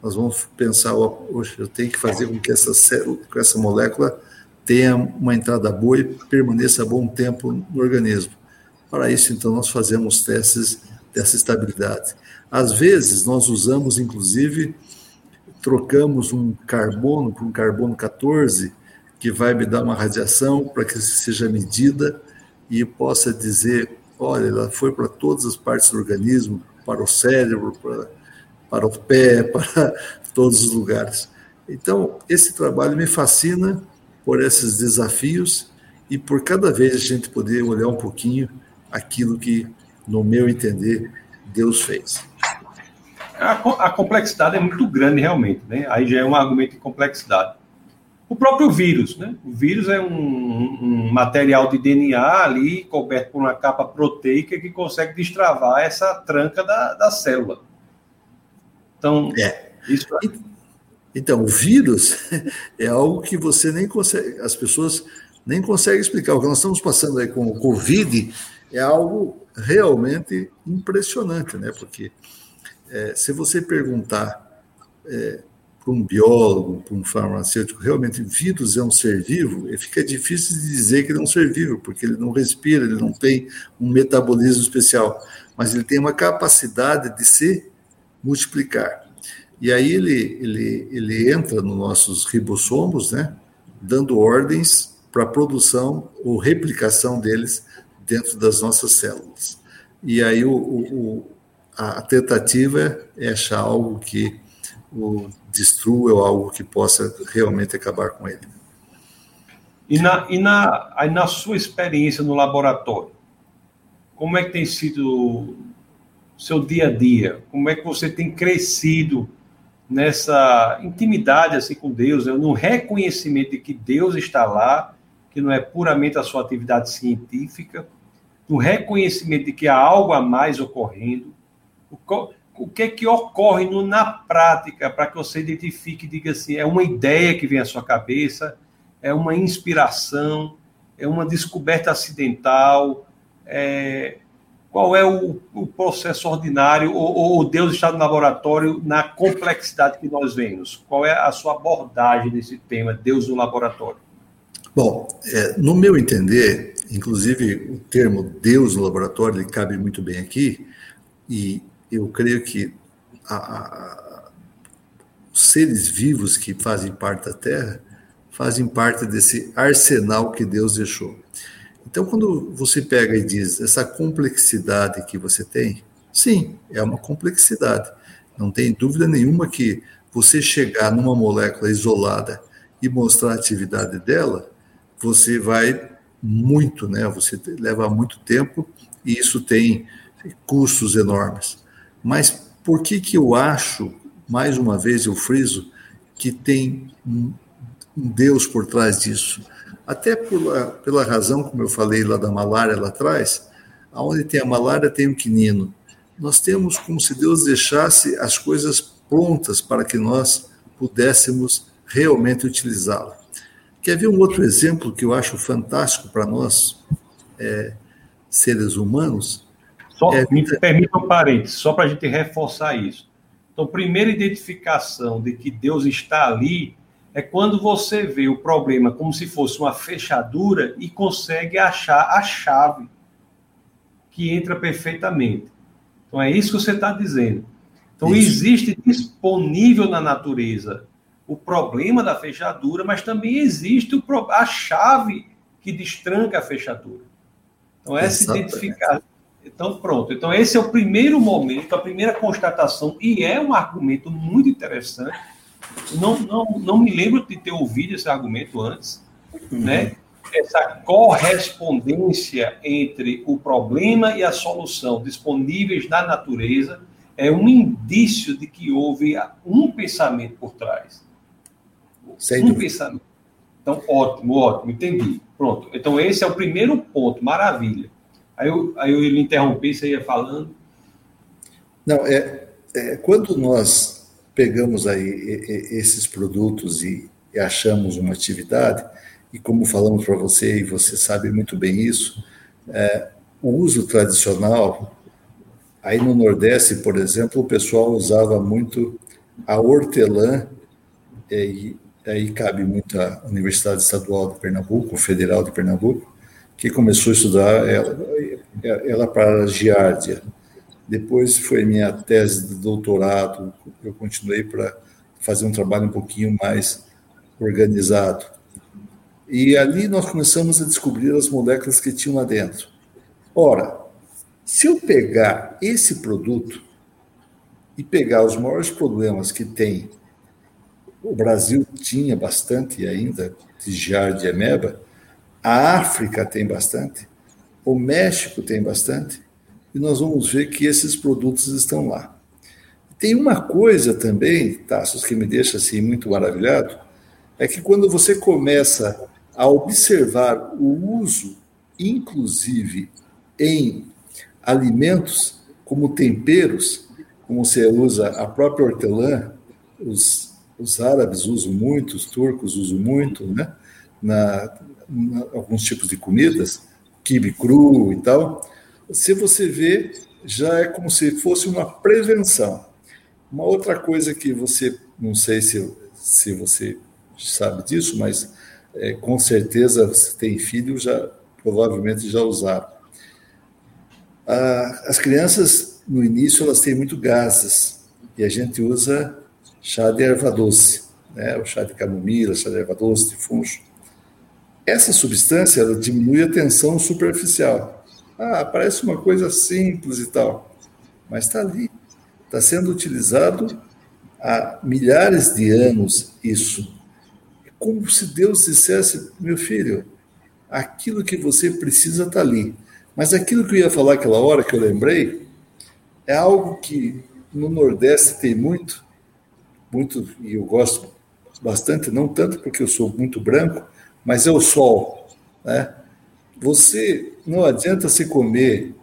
nós vamos pensar, hoje eu tenho que fazer com que essa célula, com essa molécula tenha uma entrada boa e permaneça bom tempo no organismo. Para isso, então, nós fazemos testes dessa estabilidade. Às vezes, nós usamos, inclusive, trocamos um carbono por um carbono 14, que vai me dar uma radiação para que seja medida e possa dizer, olha, ela foi para todas as partes do organismo, para o cérebro, para, para o pé, para todos os lugares. Então, esse trabalho me fascina por esses desafios e por cada vez a gente poder olhar um pouquinho aquilo que, no meu entender, Deus fez. A, a complexidade é muito grande, realmente, né? Aí já é um argumento de complexidade. O próprio vírus, né? O vírus é um, um, material de DNA ali coberto por uma capa proteica que consegue destravar essa tranca da, da célula. Então, é. isso. É então, o vírus é algo que você nem consegue, as pessoas nem conseguem explicar. O que nós estamos passando aí com o Covid é algo realmente impressionante, né? Porque é, se você perguntar é, para um biólogo, para um farmacêutico, realmente vírus é um ser vivo, fica difícil de dizer que ele é um ser vivo, porque ele não respira, ele não tem um metabolismo especial, mas ele tem uma capacidade de se multiplicar. E aí ele, ele, ele entra nos nossos ribossomos, né, dando ordens para produção ou replicação deles dentro das nossas células. E aí o, o, a tentativa é achar algo que o destrua ou algo que possa realmente acabar com ele. E na, e na, aí na sua experiência no laboratório, como é que tem sido o seu dia a dia? Como é que você tem crescido nessa intimidade assim com Deus, né? no reconhecimento de que Deus está lá, que não é puramente a sua atividade científica, no reconhecimento de que há algo a mais ocorrendo, o, que é que ocorre no, na prática para que você identifique diga assim, é uma ideia que vem à sua cabeça, é uma inspiração, é uma descoberta acidental, é, qual é o, o processo ordinário, ou, ou, Deus está no laboratório na complexidade que nós vemos? Qual é a sua abordagem desse tema, Deus no laboratório? Bom, é, no meu entender, inclusive o termo Deus no laboratório, ele cabe muito bem aqui, e eu creio que a, a, os seres vivos que fazem parte da Terra fazem parte desse arsenal que Deus deixou. Então, quando você pega e diz essa complexidade que você tem, sim, é uma complexidade. Não tem dúvida nenhuma que você chegar numa molécula isolada e mostrar a atividade dela, você vai muito, né? Você leva muito tempo e isso tem custos enormes. Mas por que, que eu acho, mais uma vez eu friso, que tem um Deus por trás disso? Até pela, pela razão, como eu falei lá da malária lá atrás, aonde tem a malária tem o quinino. Nós temos como se Deus deixasse as coisas prontas para que nós pudéssemos realmente utilizá-la. Quer ver um outro exemplo que eu acho fantástico para nós, é, seres humanos? Só, é, me permita um parênteses, só para a gente reforçar isso. Então, primeira identificação de que Deus está ali é quando você vê o problema como se fosse uma fechadura e consegue achar a chave que entra perfeitamente. Então, é isso que você está dizendo. Então, isso. existe disponível na natureza o problema da fechadura, mas também existe o, a chave que destranca a fechadura. Então, essa identificação então, pronto. Então, esse é o primeiro momento, a primeira constatação, e é um argumento muito interessante. Não, não, não me lembro de ter ouvido esse argumento antes, uhum. né? essa correspondência entre o problema e a solução disponíveis na natureza é um indício de que houve um pensamento por trás. Sem um dúvida. pensamento. Então, ótimo, ótimo, entendi. Pronto. Então, esse é o primeiro ponto, maravilha. Aí eu, aí eu lhe interrompi, você ia falando. Não, é, é quando nós pegamos aí esses produtos e, achamos uma atividade, e como falamos para você, e você sabe muito bem isso, é, o uso tradicional, aí no Nordeste, por exemplo, o pessoal usava muito a hortelã, e aí cabe muito a Universidade Estadual de Pernambuco, Federal de Pernambuco, que começou a estudar ela, ela para a giardia. Depois foi minha tese de doutorado, eu continuei para fazer um trabalho um pouquinho mais organizado. E ali nós começamos a descobrir as moléculas que tinham lá dentro. Ora, se eu pegar esse produto e pegar os maiores problemas que tem, o Brasil tinha bastante ainda de giardia ameba, a África tem bastante, o México tem bastante, e nós vamos ver que esses produtos estão lá. Tem uma coisa também, Tassos, que me deixa assim muito maravilhado, é que quando você começa a observar o uso, inclusive em alimentos, como temperos, como você usa a própria hortelã, os, os árabes usam muito, os turcos usam muito, né? Na, na, alguns tipos de comidas, quibe cru e tal. Se você vê, já é como se fosse uma prevenção. Uma outra coisa que você, não sei se, se você sabe disso, mas é, com certeza você tem filho, já provavelmente já usaram. Ah, as crianças, no início, elas têm muito gases, e a gente usa chá de erva doce, né? o chá de camomila, chá de erva doce, de funcho. Essa substância ela diminui a tensão superficial. Ah, parece uma coisa simples e tal, mas está ali. Está sendo utilizado há milhares de anos isso como se Deus dissesse: meu filho, aquilo que você precisa está ali. Mas aquilo que eu ia falar aquela hora que eu lembrei é algo que no Nordeste tem muito, muito, e eu gosto bastante, não tanto porque eu sou muito branco, mas é o sol. Né? Você não adianta se comer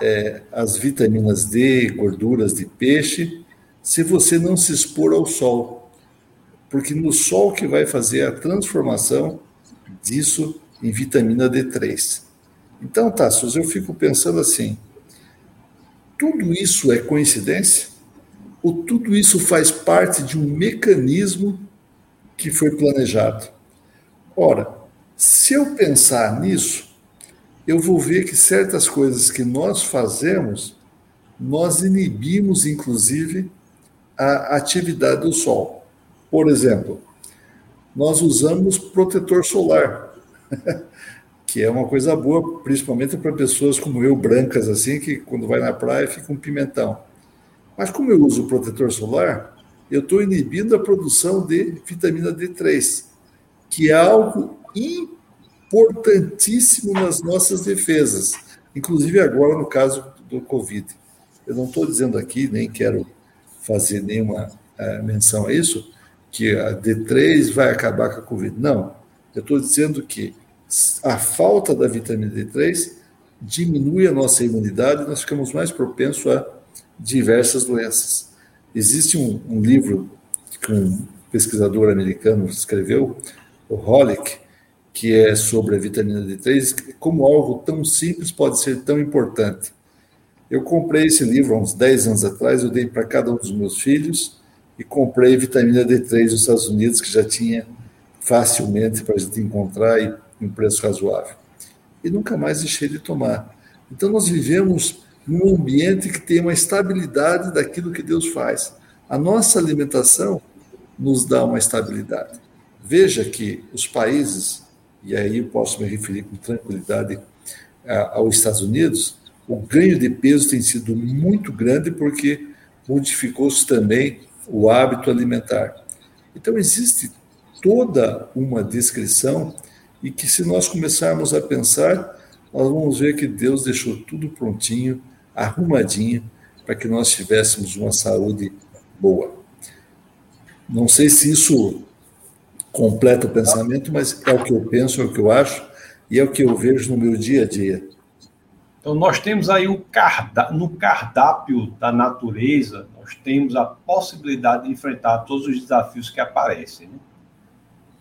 é, as vitaminas D, gorduras de peixe, se você não se expor ao sol porque no sol que vai fazer a transformação disso em vitamina D3. Então, Tassos, eu fico pensando assim: tudo isso é coincidência? Ou tudo isso faz parte de um mecanismo que foi planejado? Ora, se eu pensar nisso, eu vou ver que certas coisas que nós fazemos, nós inibimos, inclusive, a atividade do sol. Por exemplo, nós usamos protetor solar, que é uma coisa boa, principalmente para pessoas como eu, brancas assim, que quando vai na praia fica um pimentão. Mas como eu uso protetor solar, eu estou inibindo a produção de vitamina D3, que é algo importantíssimo nas nossas defesas, inclusive agora no caso do Covid. Eu não estou dizendo aqui, nem quero fazer nenhuma uh, menção a isso, que a D3 vai acabar com a Covid. Não. Eu estou dizendo que a falta da vitamina D3 diminui a nossa imunidade e nós ficamos mais propensos a diversas doenças. Existe um, um livro que um pesquisador americano escreveu, o Holick, que é sobre a vitamina D3, como algo tão simples pode ser tão importante. Eu comprei esse livro há uns 10 anos atrás, eu dei para cada um dos meus filhos, e comprei vitamina D3 nos Estados Unidos, que já tinha facilmente para a gente encontrar e em preço razoável. E nunca mais deixei de tomar. Então, nós vivemos num ambiente que tem uma estabilidade daquilo que Deus faz. A nossa alimentação nos dá uma estabilidade. Veja que os países, e aí eu posso me referir com tranquilidade aos Estados Unidos, o ganho de peso tem sido muito grande porque modificou-se também o hábito alimentar. Então, existe toda uma descrição e que se nós começarmos a pensar, nós vamos ver que Deus deixou tudo prontinho, arrumadinho, para que nós tivéssemos uma saúde boa. Não sei se isso completa o pensamento, mas é o que eu penso, é o que eu acho e é o que eu vejo no meu dia a dia. Então, nós temos aí o cardápio, no cardápio da natureza, nós temos a possibilidade de enfrentar todos os desafios que aparecem. Né?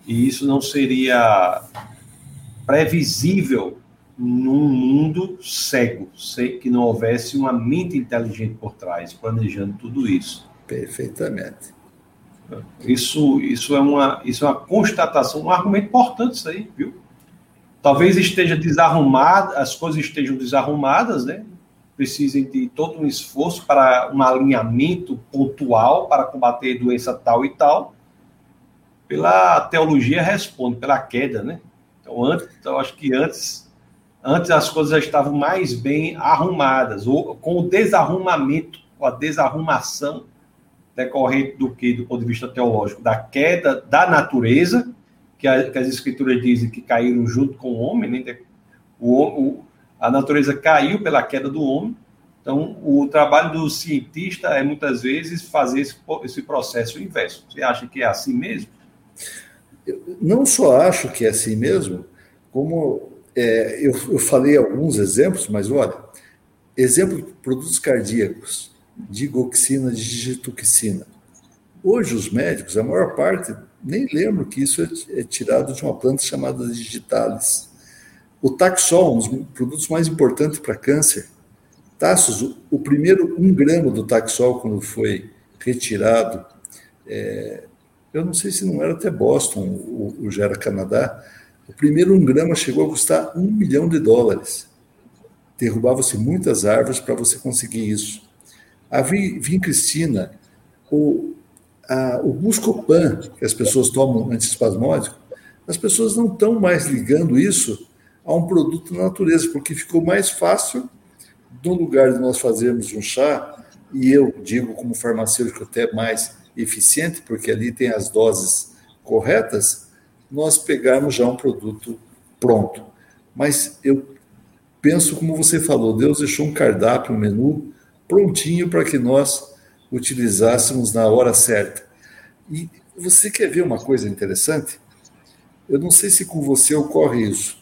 E isso não seria previsível num mundo cego, que não houvesse uma mente inteligente por trás, planejando tudo isso. Perfeitamente. Isso, isso, é uma, isso é uma constatação, um argumento importante isso aí, viu? Talvez esteja desarrumado, as coisas estejam desarrumadas, né? Precisem de todo um esforço para um alinhamento pontual para combater doença tal e tal. Pela teologia responde, pela queda, né? Então, antes, então, acho que antes, antes as coisas já estavam mais bem arrumadas, ou com o desarrumamento, com a desarrumação decorrente do que, do ponto de vista teológico, da queda da natureza, que, a, que as escrituras dizem que caíram junto com o homem, né? o, o, a natureza caiu pela queda do homem. Então, o trabalho do cientista é muitas vezes fazer esse, esse processo inverso. Você acha que é assim mesmo? Eu não só acho que é assim mesmo, como é, eu, eu falei alguns exemplos, mas olha, exemplo de produtos cardíacos, digoxina, digitoxina. Hoje, os médicos, a maior parte nem lembro que isso é, é tirado de uma planta chamada digitalis. O Taxol, um dos produtos mais importantes para câncer. Taços, o primeiro um grama do Taxol, quando foi retirado, é, eu não sei se não era até Boston, o, o já era Canadá, o primeiro um grama chegou a custar um milhão de dólares. Derrubava-se muitas árvores para você conseguir isso. A vincristina, o, a, o Buscopan, que as pessoas tomam antiespasmódico, as pessoas não estão mais ligando isso a um produto da natureza, porque ficou mais fácil, no lugar de nós fazermos um chá, e eu digo como farmacêutico até mais eficiente, porque ali tem as doses corretas, nós pegarmos já um produto pronto. Mas eu penso como você falou, Deus deixou um cardápio, um menu prontinho para que nós utilizássemos na hora certa. E você quer ver uma coisa interessante? Eu não sei se com você ocorre isso,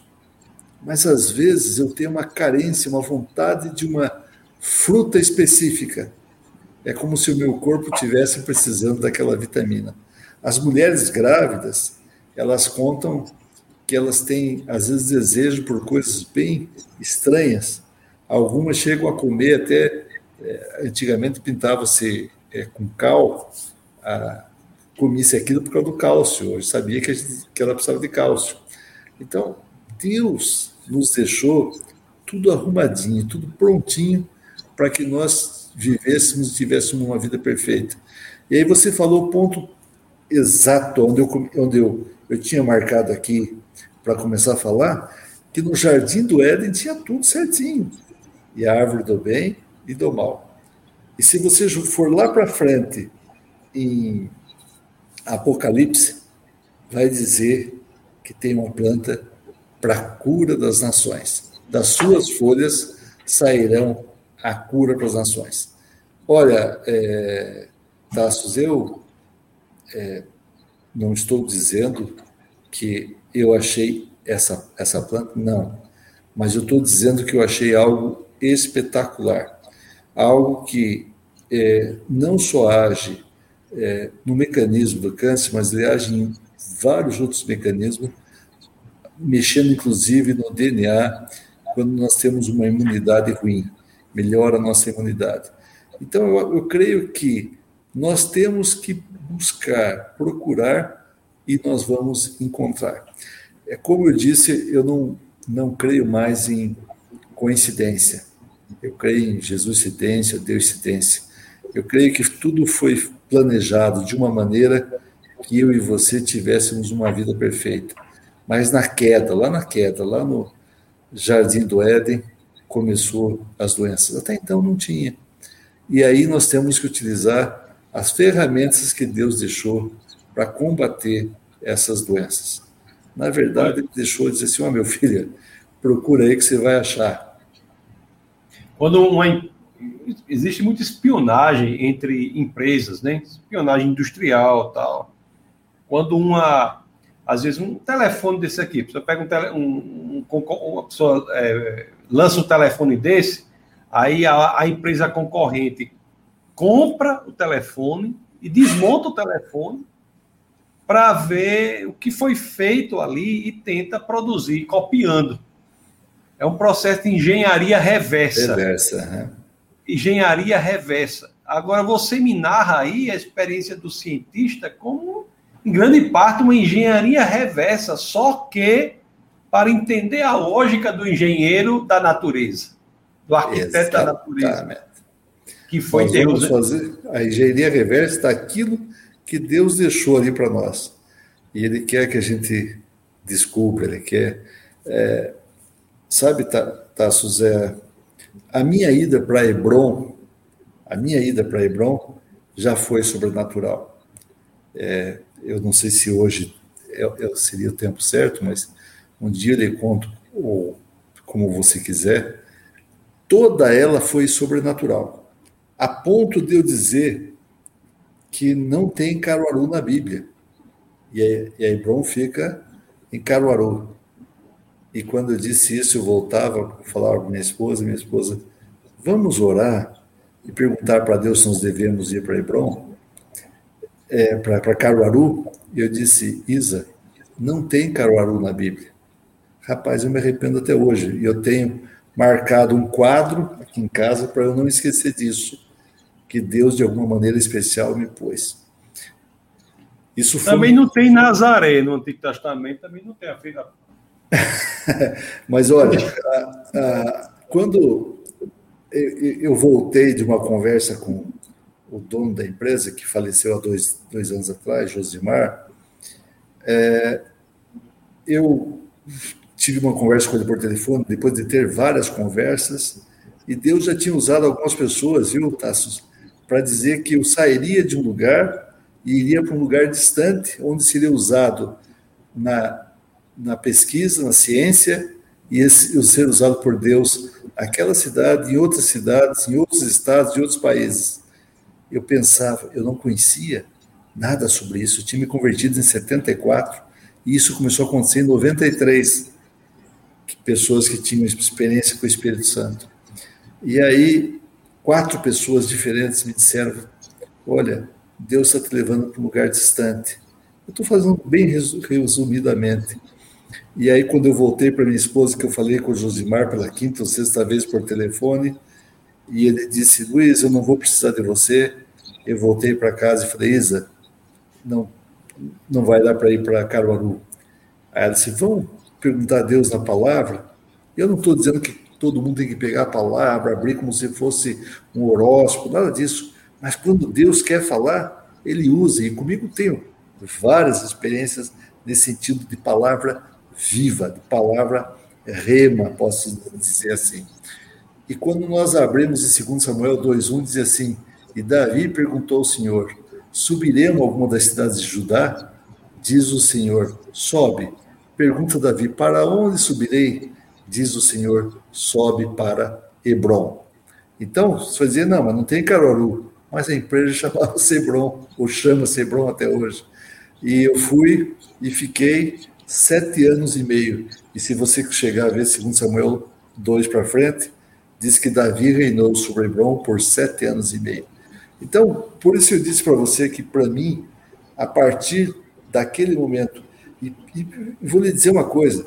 mas às vezes eu tenho uma carência, uma vontade de uma fruta específica. É como se o meu corpo tivesse precisando daquela vitamina. As mulheres grávidas, elas contam que elas têm, às vezes, desejo por coisas bem estranhas. Algumas chegam a comer até antigamente pintava-se é, com cal, a, comisse aquilo por causa do cálcio, eu sabia que, gente, que ela precisava de cálcio. Então, Deus nos deixou tudo arrumadinho, tudo prontinho para que nós vivêssemos e tivéssemos uma vida perfeita. E aí você falou o ponto exato onde eu, onde eu, eu tinha marcado aqui para começar a falar, que no jardim do Éden tinha tudo certinho. E a árvore do bem e do mal. E se você for lá para frente, em Apocalipse, vai dizer que tem uma planta para cura das nações. Das suas folhas sairão a cura para as nações. Olha, é, Tassos, eu é, não estou dizendo que eu achei essa, essa planta, não. Mas eu estou dizendo que eu achei algo espetacular algo que é, não só age é, no mecanismo do câncer, mas ele age em vários outros mecanismos, mexendo inclusive no DNA, quando nós temos uma imunidade ruim, melhora a nossa imunidade. Então, eu, eu creio que nós temos que buscar, procurar e nós vamos encontrar. É como eu disse, eu não, não creio mais em coincidência. Eu creio em Jesus cidência, Deus cidência. Eu creio que tudo foi planejado de uma maneira que eu e você tivéssemos uma vida perfeita. Mas na queda, lá na queda, lá no jardim do Éden, começou as doenças. Até então não tinha. E aí nós temos que utilizar as ferramentas que Deus deixou para combater essas doenças. Na verdade, ele deixou de dizer assim: Ó, oh, meu filho, procura aí que você vai achar. Quando uma, existe muita espionagem entre empresas, né? Espionagem industrial tal. Quando uma, às vezes um telefone desse aqui, você pega um, tele, um, um uma pessoa é, lança um telefone desse, aí a, a empresa concorrente compra o telefone e desmonta o telefone para ver o que foi feito ali e tenta produzir, copiando. É um processo de engenharia reversa. Reversa, né? Engenharia reversa. Agora, você me narra aí a experiência do cientista como, em grande parte, uma engenharia reversa, só que para entender a lógica do engenheiro da natureza, do arquiteto Exatamente. da natureza. Que foi Nós Deus. Né? fazer a engenharia reversa daquilo que Deus deixou ali para nós. E Ele quer que a gente descubra, Ele quer. É, sabe, Tassos, é, a minha ida para Hebron, a minha ida para Hebron já foi sobrenatural. É, eu não sei se hoje é, é, seria o tempo certo, mas um dia eu lhe conto, ou como você quiser, toda ela foi sobrenatural, a ponto de eu dizer que não tem Caruaru na Bíblia. E e a Hebron fica em Caruaru. E quando eu disse isso, eu voltava, falava com minha esposa, minha esposa, vamos orar e perguntar para Deus se nós devemos ir para Hebron, é, para Caruaru. E eu disse, Isa, não tem Caruaru na Bíblia. Rapaz, eu me arrependo até hoje. E eu tenho marcado um quadro aqui em casa para eu não esquecer disso que Deus, de alguma maneira especial, me pôs. Isso foi... Também não tem Nazaré no Antigo Testamento, também não tem a filha. Mas olha, a, a, quando eu voltei de uma conversa com o dono da empresa, que faleceu há dois, dois anos atrás, Josimar, é, eu tive uma conversa com ele por telefone, depois de ter várias conversas, e Deus já tinha usado algumas pessoas, viu, Tassos, para dizer que eu sairia de um lugar e iria para um lugar distante, onde seria usado na, na pesquisa, na ciência, e esse, eu ser usado por Deus aquela cidade, em outras cidades, em outros estados, em outros países. Eu pensava, eu não conhecia nada sobre isso. Eu tinha me convertido em 74 e isso começou a acontecer em 93. Pessoas que tinham experiência com o Espírito Santo. E aí quatro pessoas diferentes me disseram: Olha, Deus está te levando para um lugar distante. Eu estou fazendo bem resumidamente. E aí, quando eu voltei para minha esposa, que eu falei com o Josimar pela quinta ou sexta vez por telefone, e ele disse: Luiz, eu não vou precisar de você. Eu voltei para casa e falei: Isa, não, não vai dar para ir para Caruaru. Aí ela disse: Vamos perguntar a Deus na palavra. Eu não estou dizendo que todo mundo tem que pegar a palavra, abrir como se fosse um horóscopo, nada disso. Mas quando Deus quer falar, ele usa. E comigo tenho várias experiências nesse sentido de palavra viva, de palavra rema, posso dizer assim. E quando nós abrimos em 2 Samuel 2,1, diz assim: E Davi perguntou ao Senhor: Subiremos alguma das cidades de Judá? Diz o Senhor: Sobe. Pergunta Davi: Para onde subirei? diz o Senhor, sobe para Hebron. Então, você vai dizer, não, mas não tem Caruaru. Mas a empresa chamava-se Hebron, ou chama-se Hebron até hoje. E eu fui e fiquei sete anos e meio. E se você chegar a ver, segundo Samuel 2 para frente, diz que Davi reinou sobre Hebron por sete anos e meio. Então, por isso eu disse para você que, para mim, a partir daquele momento, e, e vou lhe dizer uma coisa,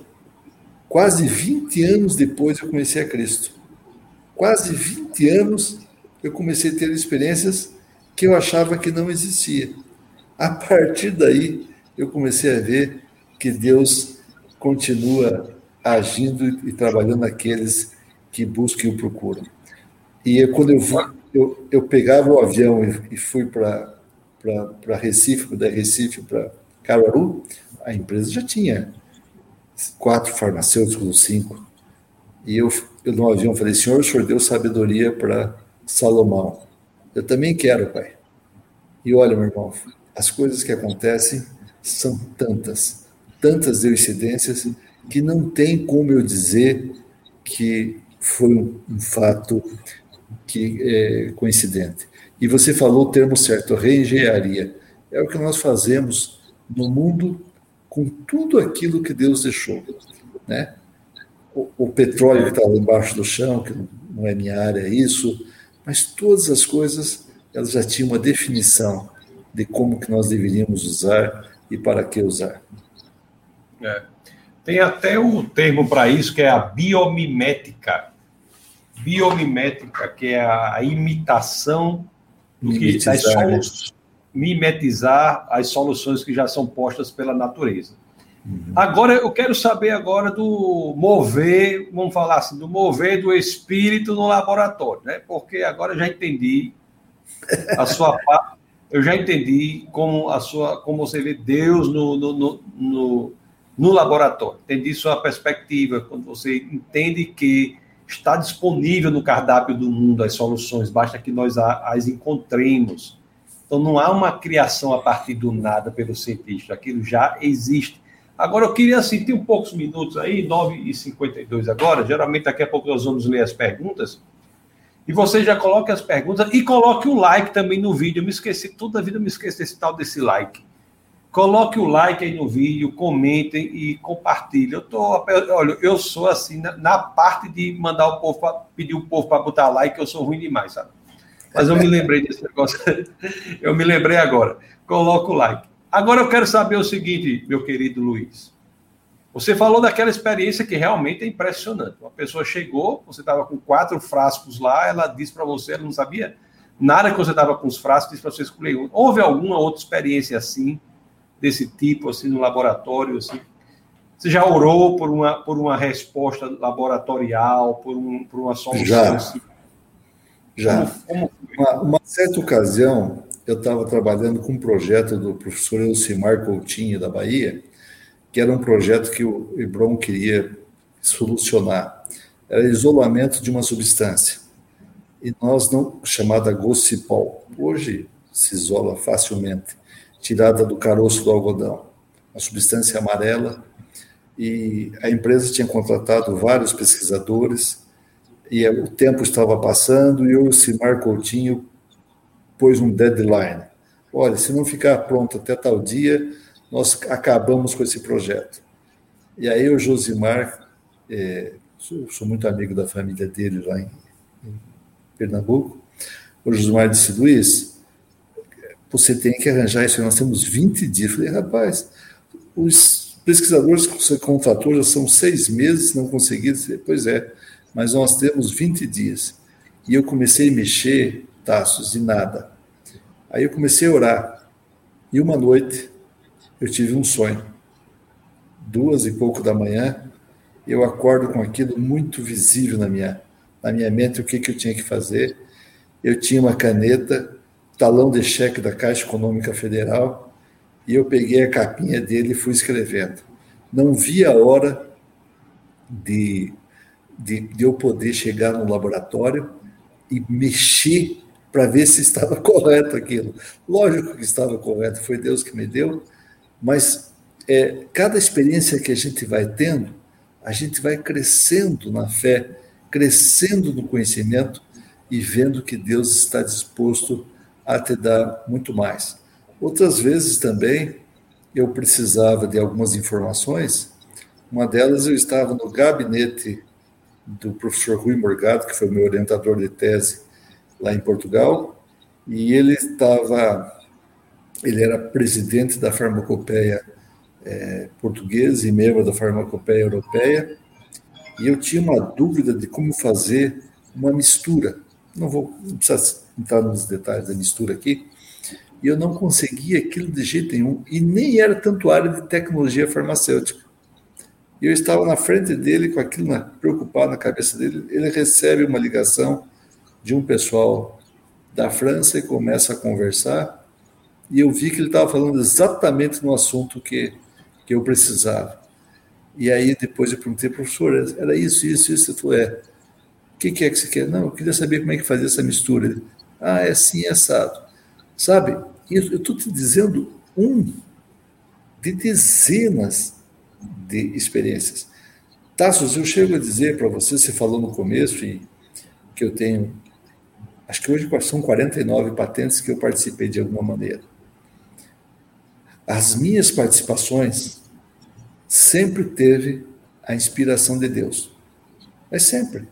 Quase 20 anos depois eu conheci a Cristo. Quase 20 anos eu comecei a ter experiências que eu achava que não existia. A partir daí eu comecei a ver que Deus continua agindo e trabalhando naqueles que buscam e o procuram. E quando eu, eu, eu pegava o avião e fui para Recife, da Recife para Caruaru, a empresa já tinha quatro farmacêuticos cinco. E eu, eu no avião falei, Senhor, o Senhor deu sabedoria para Salomão. Eu também quero, Pai. E olha, meu irmão, as coisas que acontecem são tantas, tantas coincidências que não tem como eu dizer que foi um, um fato que é coincidente. E você falou o termo certo, reengenharia. É o que nós fazemos no mundo com tudo aquilo que Deus deixou. Né? O, o petróleo que está lá embaixo do chão, que não é minha área, é isso, mas todas as coisas elas já tinham uma definição de como que nós deveríamos usar e para que usar. É. Tem até o termo para isso que é a biomimética. Biomimética, que é a imitação do que das né? mimetizar as soluções que já são postas pela natureza. Uhum. Agora eu quero saber agora do mover, vamos falar assim, do mover do espírito no laboratório, né? Porque agora eu já entendi a sua eu já entendi como a sua, como você vê Deus no, no, no, no, no laboratório. Entendi sua perspectiva quando você entende que está disponível no cardápio do mundo as soluções, basta que nós as encontremos. Então não há uma criação a partir do nada pelo cientista, aquilo já existe. Agora eu queria assim, tem um poucos minutos aí, 9h52 agora, geralmente daqui a pouco nós vamos ler as perguntas. E você já coloque as perguntas e coloque o like também no vídeo. Eu me esqueci, toda a vida eu me esqueço desse tal desse like. Coloque o like aí no vídeo, comentem e compartilhem. Eu tô, olha, eu sou assim, na, na parte de mandar o povo, pra, pedir o povo para botar like, eu sou ruim demais, sabe? Mas eu me lembrei desse negócio. eu me lembrei agora. Coloca o like. Agora eu quero saber o seguinte, meu querido Luiz. Você falou daquela experiência que realmente é impressionante. Uma pessoa chegou, você estava com quatro frascos lá, ela disse para você, ela não sabia nada que você estava com os frascos, disse para você escolher um. Houve alguma outra experiência assim, desse tipo, assim, no laboratório, assim? Você já orou por uma, por uma resposta laboratorial, por, um, por uma solução? Já. Assim? Já. Como, como uma, uma certa ocasião, eu estava trabalhando com um projeto do professor Elcimar Coutinho, da Bahia, que era um projeto que o Hebron queria solucionar. Era isolamento de uma substância. E nós não, chamada Gossipol, hoje se isola facilmente, tirada do caroço do algodão, uma substância amarela. E a empresa tinha contratado vários pesquisadores, e o tempo estava passando, e o Simar Coutinho pôs um deadline. Olha, se não ficar pronto até tal dia, nós acabamos com esse projeto. E aí o Josimar, é, sou, sou, muito amigo da família dele lá em, em Pernambuco, o Josimar disse, Luiz, você tem que arranjar isso, nós temos 20 dias. Eu falei, rapaz, os pesquisadores que você contratou já são seis meses, não conseguiram. Pois é, mas nós temos 20 dias. E eu comecei a mexer, taços, e nada. Aí eu comecei a orar. E uma noite, eu tive um sonho. Duas e pouco da manhã, eu acordo com aquilo muito visível na minha, na minha mente, o que, que eu tinha que fazer. Eu tinha uma caneta, talão de cheque da Caixa Econômica Federal, e eu peguei a capinha dele e fui escrevendo. Não vi a hora de, de, de eu poder chegar no laboratório e mexer para ver se estava correto aquilo. Lógico que estava correto, foi Deus que me deu, mas é, cada experiência que a gente vai tendo, a gente vai crescendo na fé, crescendo no conhecimento e vendo que Deus está disposto a te dar muito mais. Outras vezes também eu precisava de algumas informações. Uma delas eu estava no gabinete do professor Rui Morgado, que foi meu orientador de tese lá em Portugal, e ele estava ele era presidente da farmacopeia é, portuguesa e membro da farmacopeia europeia, e eu tinha uma dúvida de como fazer uma mistura. Não vou não precisa entrar nos detalhes da mistura aqui, e eu não conseguia aquilo de jeito nenhum, e nem era tanto área de tecnologia farmacêutica. E eu estava na frente dele com aquilo na, preocupado na cabeça dele. Ele recebe uma ligação de um pessoal da França e começa a conversar e eu vi que ele estava falando exatamente no assunto que, que eu precisava. E aí depois eu perguntei, professor, era isso, isso, isso? Falou, é. O que, que é que você quer? Não, eu queria saber como é que fazia essa mistura. Ah, é assim, é assado. Sabe, eu estou te dizendo um de dezenas de experiências. Tassos, eu chego a dizer para você, você falou no começo, e que eu tenho, acho que hoje são 49 patentes que eu participei de alguma maneira. As minhas participações sempre teve a inspiração de Deus. Mas sempre.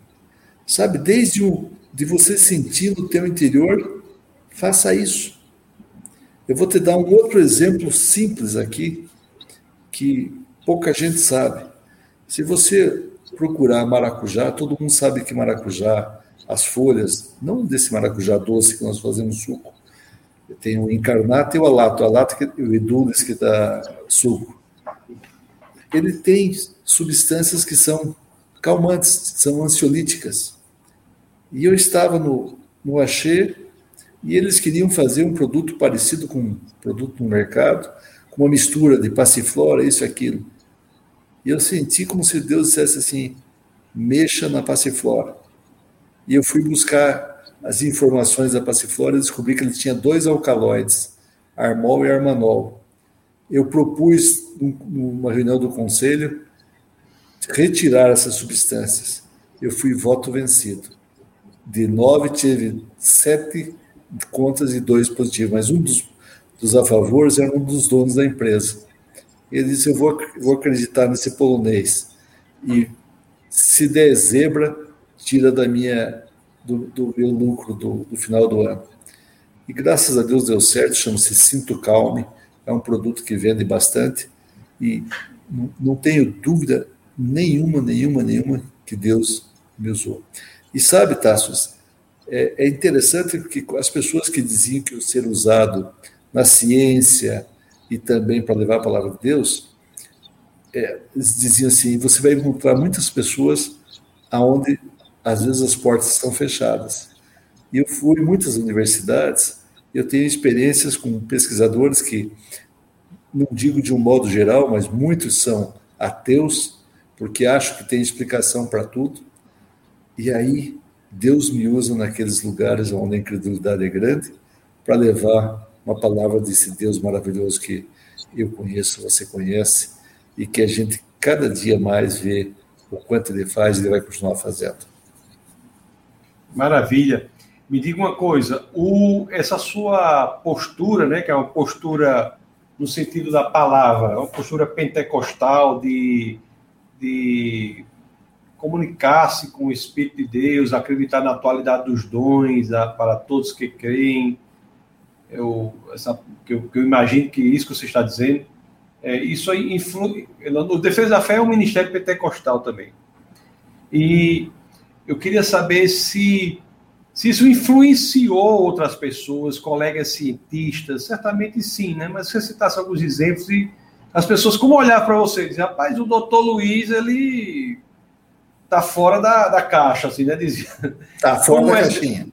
Sabe, desde o, de você sentir no teu interior, faça isso. Eu vou te dar um outro exemplo simples aqui, que pouca gente sabe. Se você procurar maracujá, todo mundo sabe que maracujá, as folhas, não desse maracujá doce que nós fazemos suco, tem o encarnato e o alato, o alato e o edulis que dá suco. Ele tem substâncias que são calmantes, são ansiolíticas. E eu estava no, no Axê e eles queriam fazer um produto parecido com um produto no mercado, com uma mistura de passiflora, isso e aquilo. E eu senti como se Deus dissesse assim: mexa na passiflora. E eu fui buscar as informações da passiflora e descobri que ele tinha dois alcaloides, armol e armanol. Eu propus, numa reunião do conselho, retirar essas substâncias. Eu fui voto vencido. De nove, tive sete contas e dois positivos, mas um dos, dos a favor era um dos donos da empresa. Ele disse: Eu vou, vou acreditar nesse polonês. E se der zebra, tira da minha, do, do meu lucro do, do final do ano. E graças a Deus deu certo, chama-se Sinto Calme, é um produto que vende bastante e não tenho dúvida nenhuma, nenhuma, nenhuma que Deus me usou. E sabe, Tassos, é, é interessante porque as pessoas que diziam que o ser usado na ciência e também para levar a palavra de Deus, é, eles diziam assim: você vai encontrar muitas pessoas aonde às vezes as portas estão fechadas. E eu fui em muitas universidades, eu tenho experiências com pesquisadores que, não digo de um modo geral, mas muitos são ateus porque acho que tem explicação para tudo. E aí Deus me usa naqueles lugares onde a incredulidade é grande para levar uma palavra desse Deus maravilhoso que eu conheço, você conhece, e que a gente cada dia mais vê o quanto ele faz e ele vai continuar fazendo. Maravilha. Me diga uma coisa, o, essa sua postura, né, que é uma postura no sentido da palavra, uma postura pentecostal de de comunicar-se com o Espírito de Deus, acreditar na atualidade dos dons a, para todos que creem. Eu, essa, que eu, que eu, imagino que isso que você está dizendo, é, isso aí influi. O Defesa da Fé é um ministério pentecostal também. E eu queria saber se, se isso influenciou outras pessoas, colegas cientistas, certamente sim, né? Mas você citasse alguns exemplos e as pessoas como olhar para você e dizer, rapaz, o doutor Luiz, ele tá fora da, da caixa, assim, né? Dizia. Tá fora como da é, caixinha.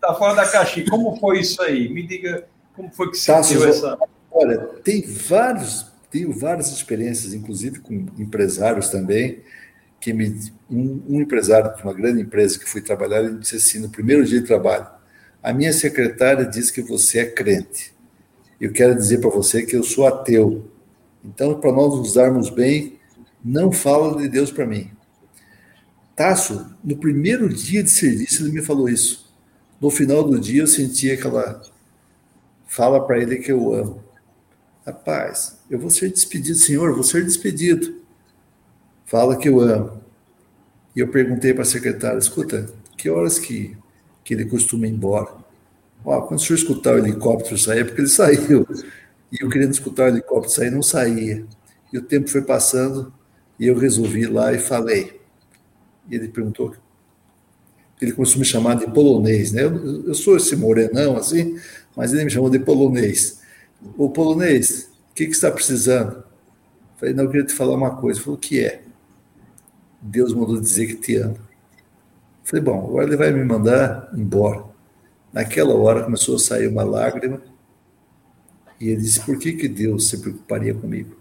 Tá fora da caixinha. Como foi isso aí? Me diga como foi que se tá, deu essa. Olha, tem vários, tenho várias experiências, inclusive com empresários também, que me. Um, um empresário de uma grande empresa que fui trabalhar, ele disse assim, no primeiro dia de trabalho, a minha secretária diz que você é crente. Eu quero dizer para você que eu sou ateu. Então, para nós nos darmos bem, não fala de Deus para mim. Tasso, no primeiro dia de serviço, ele me falou isso. No final do dia, eu senti aquela fala para ele que eu amo. Rapaz, eu vou ser despedido, senhor, vou ser despedido. Fala que eu amo. E eu perguntei para a secretária: escuta, que horas que, que ele costuma ir embora? Ó, quando o senhor escutar o helicóptero sair, é porque ele saiu. E eu querendo escutar o helicóptero sair, não saía. E o tempo foi passando e eu resolvi ir lá e falei. E ele perguntou, ele começou a me chamar de polonês, né? Eu, eu sou esse morenão assim, mas ele me chamou de polonês. O polonês, o que, que está precisando? falei, não, eu queria te falar uma coisa. Ele falou, o que é? Deus mandou dizer que te ama. falei, bom, agora ele vai me mandar embora. Naquela hora começou a sair uma lágrima e ele disse: Por que, que Deus se preocuparia comigo?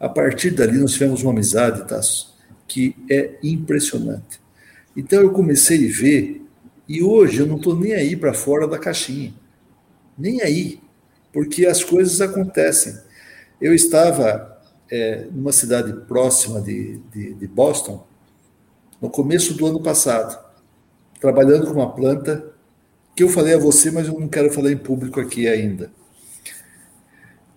A partir dali, nós tivemos uma amizade, Tasso, que é impressionante. Então, eu comecei a ver, e hoje eu não estou nem aí para fora da caixinha. Nem aí. Porque as coisas acontecem. Eu estava é, numa cidade próxima de, de, de Boston, no começo do ano passado, trabalhando com uma planta que eu falei a você, mas eu não quero falar em público aqui ainda.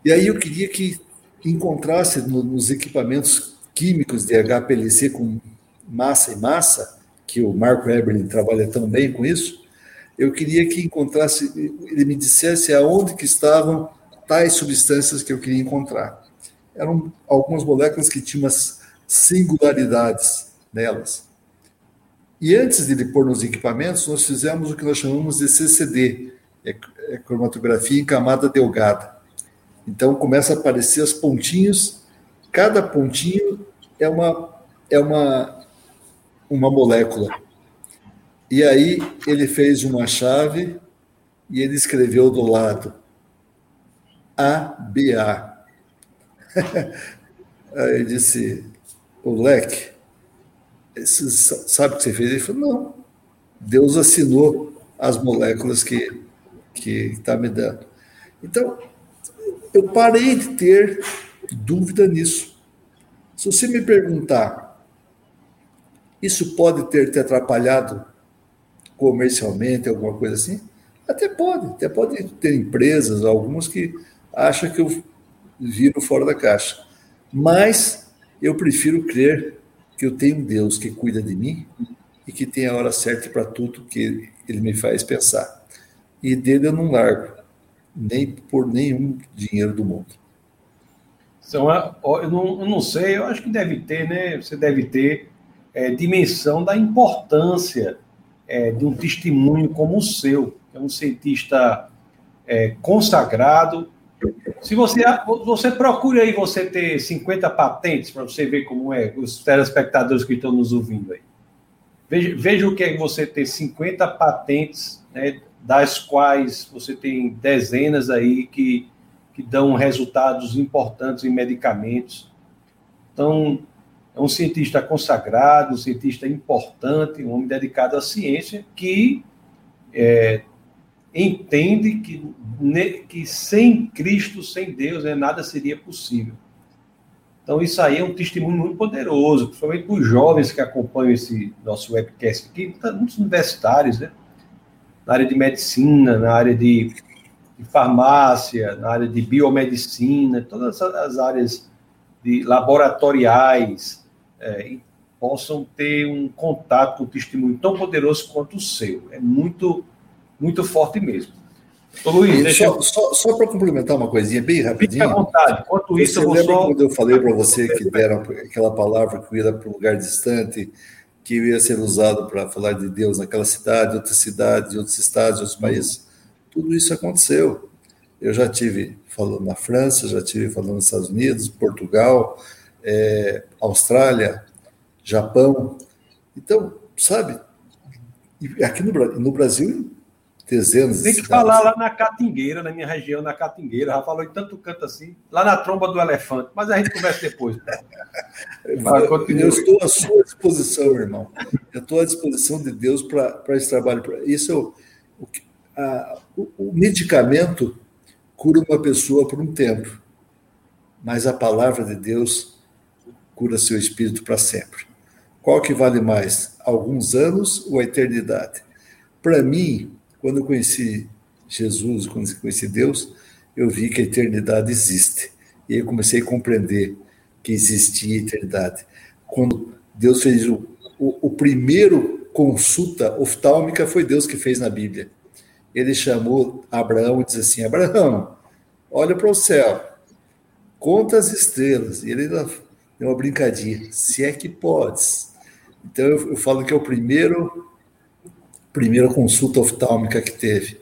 E aí eu queria que encontrasse no, nos equipamentos químicos de HPLC com massa e massa, que o Marco Eberlin trabalha tão bem com isso, eu queria que encontrasse, ele me dissesse aonde que estavam tais substâncias que eu queria encontrar. Eram algumas moléculas que tinham umas singularidades nelas. E antes de ele pôr nos equipamentos, nós fizemos o que nós chamamos de CCD, é, é cromatografia em camada delgada. Então começa a aparecer os pontinhos, cada pontinho é uma é uma uma molécula. E aí ele fez uma chave e ele escreveu do lado ABA. aí ele disse, o leque, sabe o que você fez? Ele falou, não, Deus assinou as moléculas que que está me dando. Então, eu parei de ter dúvida nisso. Se você me perguntar, isso pode ter te atrapalhado comercialmente, alguma coisa assim? Até pode, até pode ter empresas, algumas que acham que eu viro fora da caixa. Mas eu prefiro crer que eu tenho um Deus que cuida de mim e que tem a hora certa para tudo que ele me faz pensar. E dele eu não largo nem por nenhum dinheiro do mundo. Então, eu não, eu não sei, eu acho que deve ter, né? Você deve ter é, dimensão da importância é, de um testemunho como o seu, é um cientista é, consagrado. Se você, você procura aí você ter 50 patentes para você ver como é, os telespectadores que estão nos ouvindo aí. Veja, veja o que é você ter 50 patentes né, das quais você tem dezenas aí que, que dão resultados importantes em medicamentos. Então, é um cientista consagrado, um cientista importante, um homem dedicado à ciência, que é, entende que, que sem Cristo, sem Deus, né, nada seria possível. Então, isso aí é um testemunho muito poderoso, principalmente para os jovens que acompanham esse nosso webcast aqui, muitos universitários, né? na área de medicina, na área de, de farmácia, na área de biomedicina, todas as áreas de laboratoriais é, possam ter um contato com um testemunho tão poderoso quanto o seu. É muito, muito forte mesmo. Ô, Luiz, deixa só, eu... só, só para complementar uma coisinha bem rapidinho. Fique à vontade. Enquanto isso, eu vou lembra só... quando eu falei para você que deram aquela palavra que ia para um lugar distante que ia ser usado para falar de Deus naquela cidade, outra cidade, outros estados, outros países. Tudo isso aconteceu. Eu já tive falando na França, já tive falando nos Estados Unidos, Portugal, é, Austrália, Japão. Então, sabe, aqui no, no Brasil dezenas Tem que falar lá na Catingueira, na minha região, na Catingueira. Já falou em tanto canto assim, lá na tromba do elefante. Mas a gente conversa depois. eu estou à sua disposição, irmão. Eu estou à disposição de Deus para esse trabalho. Isso o, a, o, o medicamento cura uma pessoa por um tempo, mas a palavra de Deus cura seu espírito para sempre. Qual que vale mais, alguns anos ou a eternidade? Para mim, quando eu conheci Jesus, quando eu conheci Deus, eu vi que a eternidade existe. E aí eu comecei a compreender que existia eternidade. Quando Deus fez o, o, o primeiro consulta oftálmica, foi Deus que fez na Bíblia. Ele chamou Abraão e disse assim: Abraão, olha para o céu, conta as estrelas. E ele deu uma brincadinha, se é que podes. Então eu, eu falo que é o primeiro primeira consulta oftálmica que teve.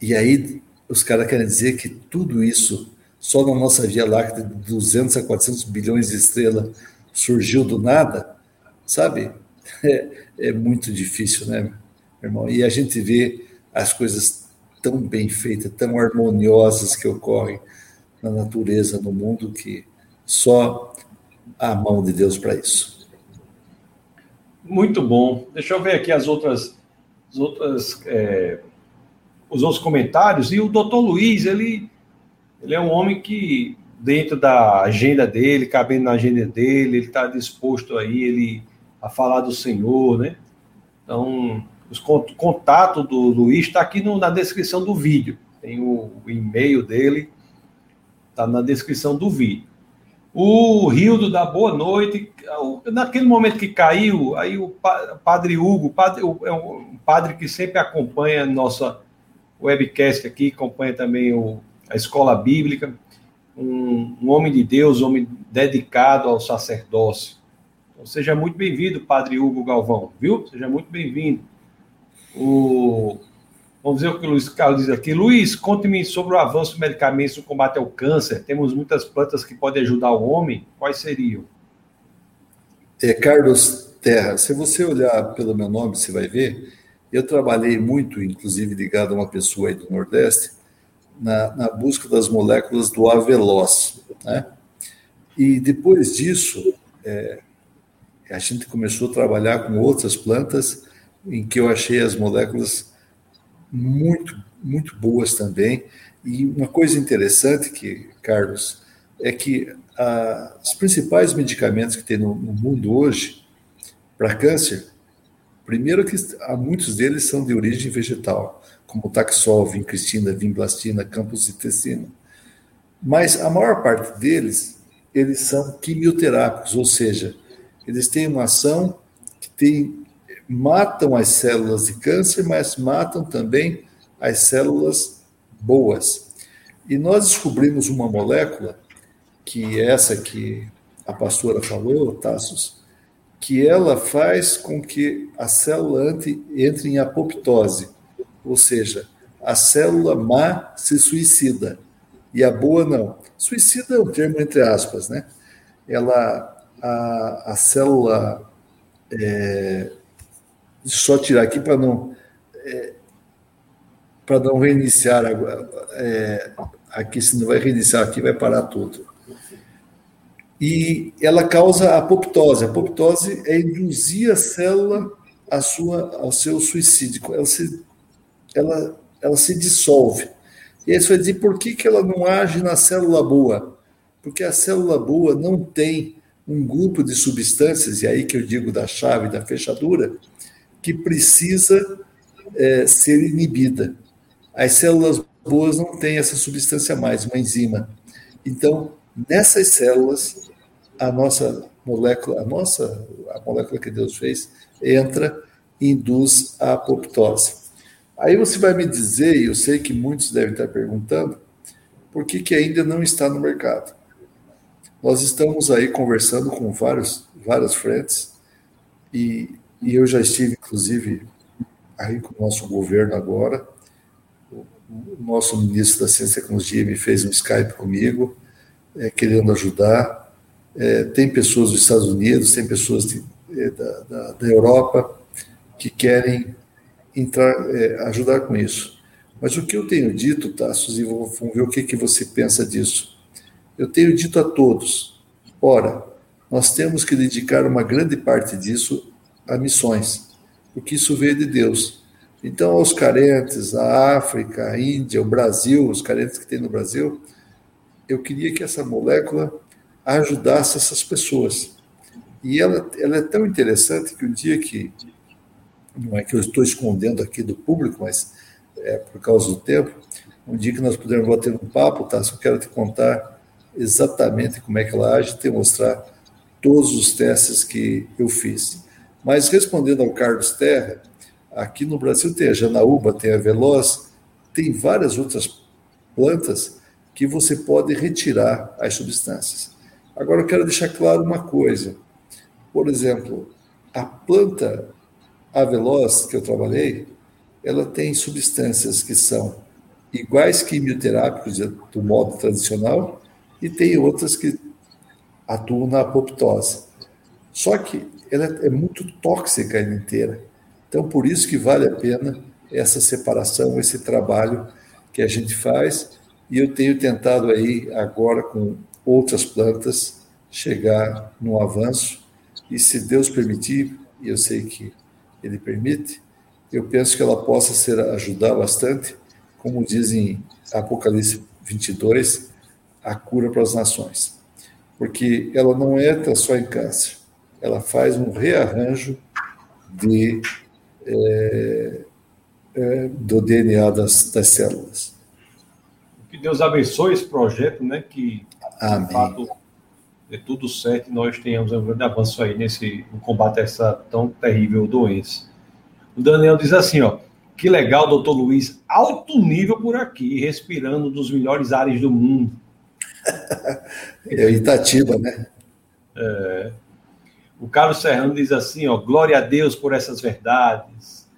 E aí os caras querem dizer que tudo isso, só na nossa Via Láctea, de 200 a 400 bilhões de estrelas, surgiu do nada, sabe? É, é muito difícil, né, irmão? E a gente vê as coisas tão bem feitas, tão harmoniosas que ocorrem na natureza, no mundo, que só a mão de Deus para isso. Muito bom. Deixa eu ver aqui as outras as outras, é, os outros comentários. E o doutor Luiz, ele, ele é um homem que dentro da agenda dele, cabendo na agenda dele, ele está disposto aí ele, a falar do Senhor, né? Então, os contato do Luiz está aqui no, na descrição do vídeo. Tem o, o e-mail dele, está na descrição do vídeo. O Rildo da Boa Noite, naquele momento que caiu, aí o padre Hugo, padre, é um padre que sempre acompanha nossa webcast aqui, acompanha também o, a escola bíblica, um, um homem de Deus, um homem dedicado ao sacerdócio. Então, seja muito bem-vindo, padre Hugo Galvão, viu? Seja muito bem-vindo. O, vamos ver o que o Luiz Carlos diz aqui. Luiz, conte-me sobre o avanço dos medicamentos no combate ao câncer. Temos muitas plantas que podem ajudar o homem. Quais seriam? É, Carlos Terra, se você olhar pelo meu nome, você vai ver, eu trabalhei muito, inclusive ligado a uma pessoa aí do Nordeste, na, na busca das moléculas do aveloz. Né? E depois disso, é, a gente começou a trabalhar com outras plantas em que eu achei as moléculas muito, muito boas também. E uma coisa interessante que, Carlos, é que ah, os principais medicamentos que tem no, no mundo hoje para câncer, primeiro que há muitos deles são de origem vegetal, como taxol, vincristina, vimblastina, campusitecina. Mas a maior parte deles, eles são quimioterápicos, ou seja, eles têm uma ação que tem matam as células de câncer, mas matam também as células boas. E nós descobrimos uma molécula, que é essa que a pastora falou, Tassos, que ela faz com que a célula entre em apoptose, ou seja, a célula má se suicida e a boa não. Suicida é um termo entre aspas, né? Ela, a, a célula é, só tirar aqui para não é, para não reiniciar é, aqui, se não vai reiniciar aqui, vai parar tudo. E ela causa apoptose. A apoptose é induzir a célula a sua, ao seu suicídio. Ela se, ela, ela se dissolve. E aí você vai dizer por que, que ela não age na célula boa? Porque a célula boa não tem um grupo de substâncias, e aí que eu digo da chave da fechadura, que precisa é, ser inibida. As células boas não têm essa substância mais, uma enzima. Então, nessas células, a nossa molécula, a nossa, a molécula que Deus fez, entra e induz a apoptose. Aí você vai me dizer, e eu sei que muitos devem estar perguntando, por que, que ainda não está no mercado? Nós estamos aí conversando com vários, várias frentes, e e eu já estive, inclusive, aí com o nosso governo agora. O nosso ministro da Ciência e Tecnologia me fez um Skype comigo, é, querendo ajudar. É, tem pessoas dos Estados Unidos, tem pessoas de, é, da, da, da, Europa que querem entrar, é, ajudar com isso. Mas o que eu tenho dito, Tassos, e vamos ver o que, que você pensa disso. Eu tenho dito a todos: ora, nós temos que dedicar uma grande parte disso a missões, porque isso veio de Deus. Então, aos carentes, a África, a Índia, o Brasil, os carentes que tem no Brasil, eu queria que essa molécula ajudasse essas pessoas. E ela, ela é tão interessante que o dia que, não é que eu estou escondendo aqui do público, mas é por causa do tempo, um dia que nós pudermos bater um papo, tá? Só quero te contar exatamente como é que ela age, te mostrar todos os testes que eu fiz. Mas respondendo ao Carlos Terra, aqui no Brasil tem a janaúba, tem a veloz, tem várias outras plantas que você pode retirar as substâncias. Agora eu quero deixar claro uma coisa. Por exemplo, a planta aveloz que eu trabalhei, ela tem substâncias que são iguais quimioterápicos do modo tradicional e tem outras que atuam na apoptose. Só que ela é muito tóxica inteira. Então, por isso que vale a pena essa separação, esse trabalho que a gente faz. E eu tenho tentado aí, agora com outras plantas, chegar no avanço. E se Deus permitir, e eu sei que Ele permite, eu penso que ela possa ser ajudar bastante, como dizem Apocalipse 22, a cura para as nações, porque ela não entra só em câncer, ela faz um rearranjo de, é, é, do DNA das, das células. Que Deus abençoe esse projeto, né? Que Amém. de fato dê tudo certo e nós tenhamos um grande avanço aí nesse no combate a essa tão terrível doença. O Daniel diz assim, ó. Que legal, doutor Luiz. Alto nível por aqui, respirando dos melhores ares do mundo. é Itatiba, né? É. O Carlos Serrano diz assim, ó, glória a Deus por essas verdades.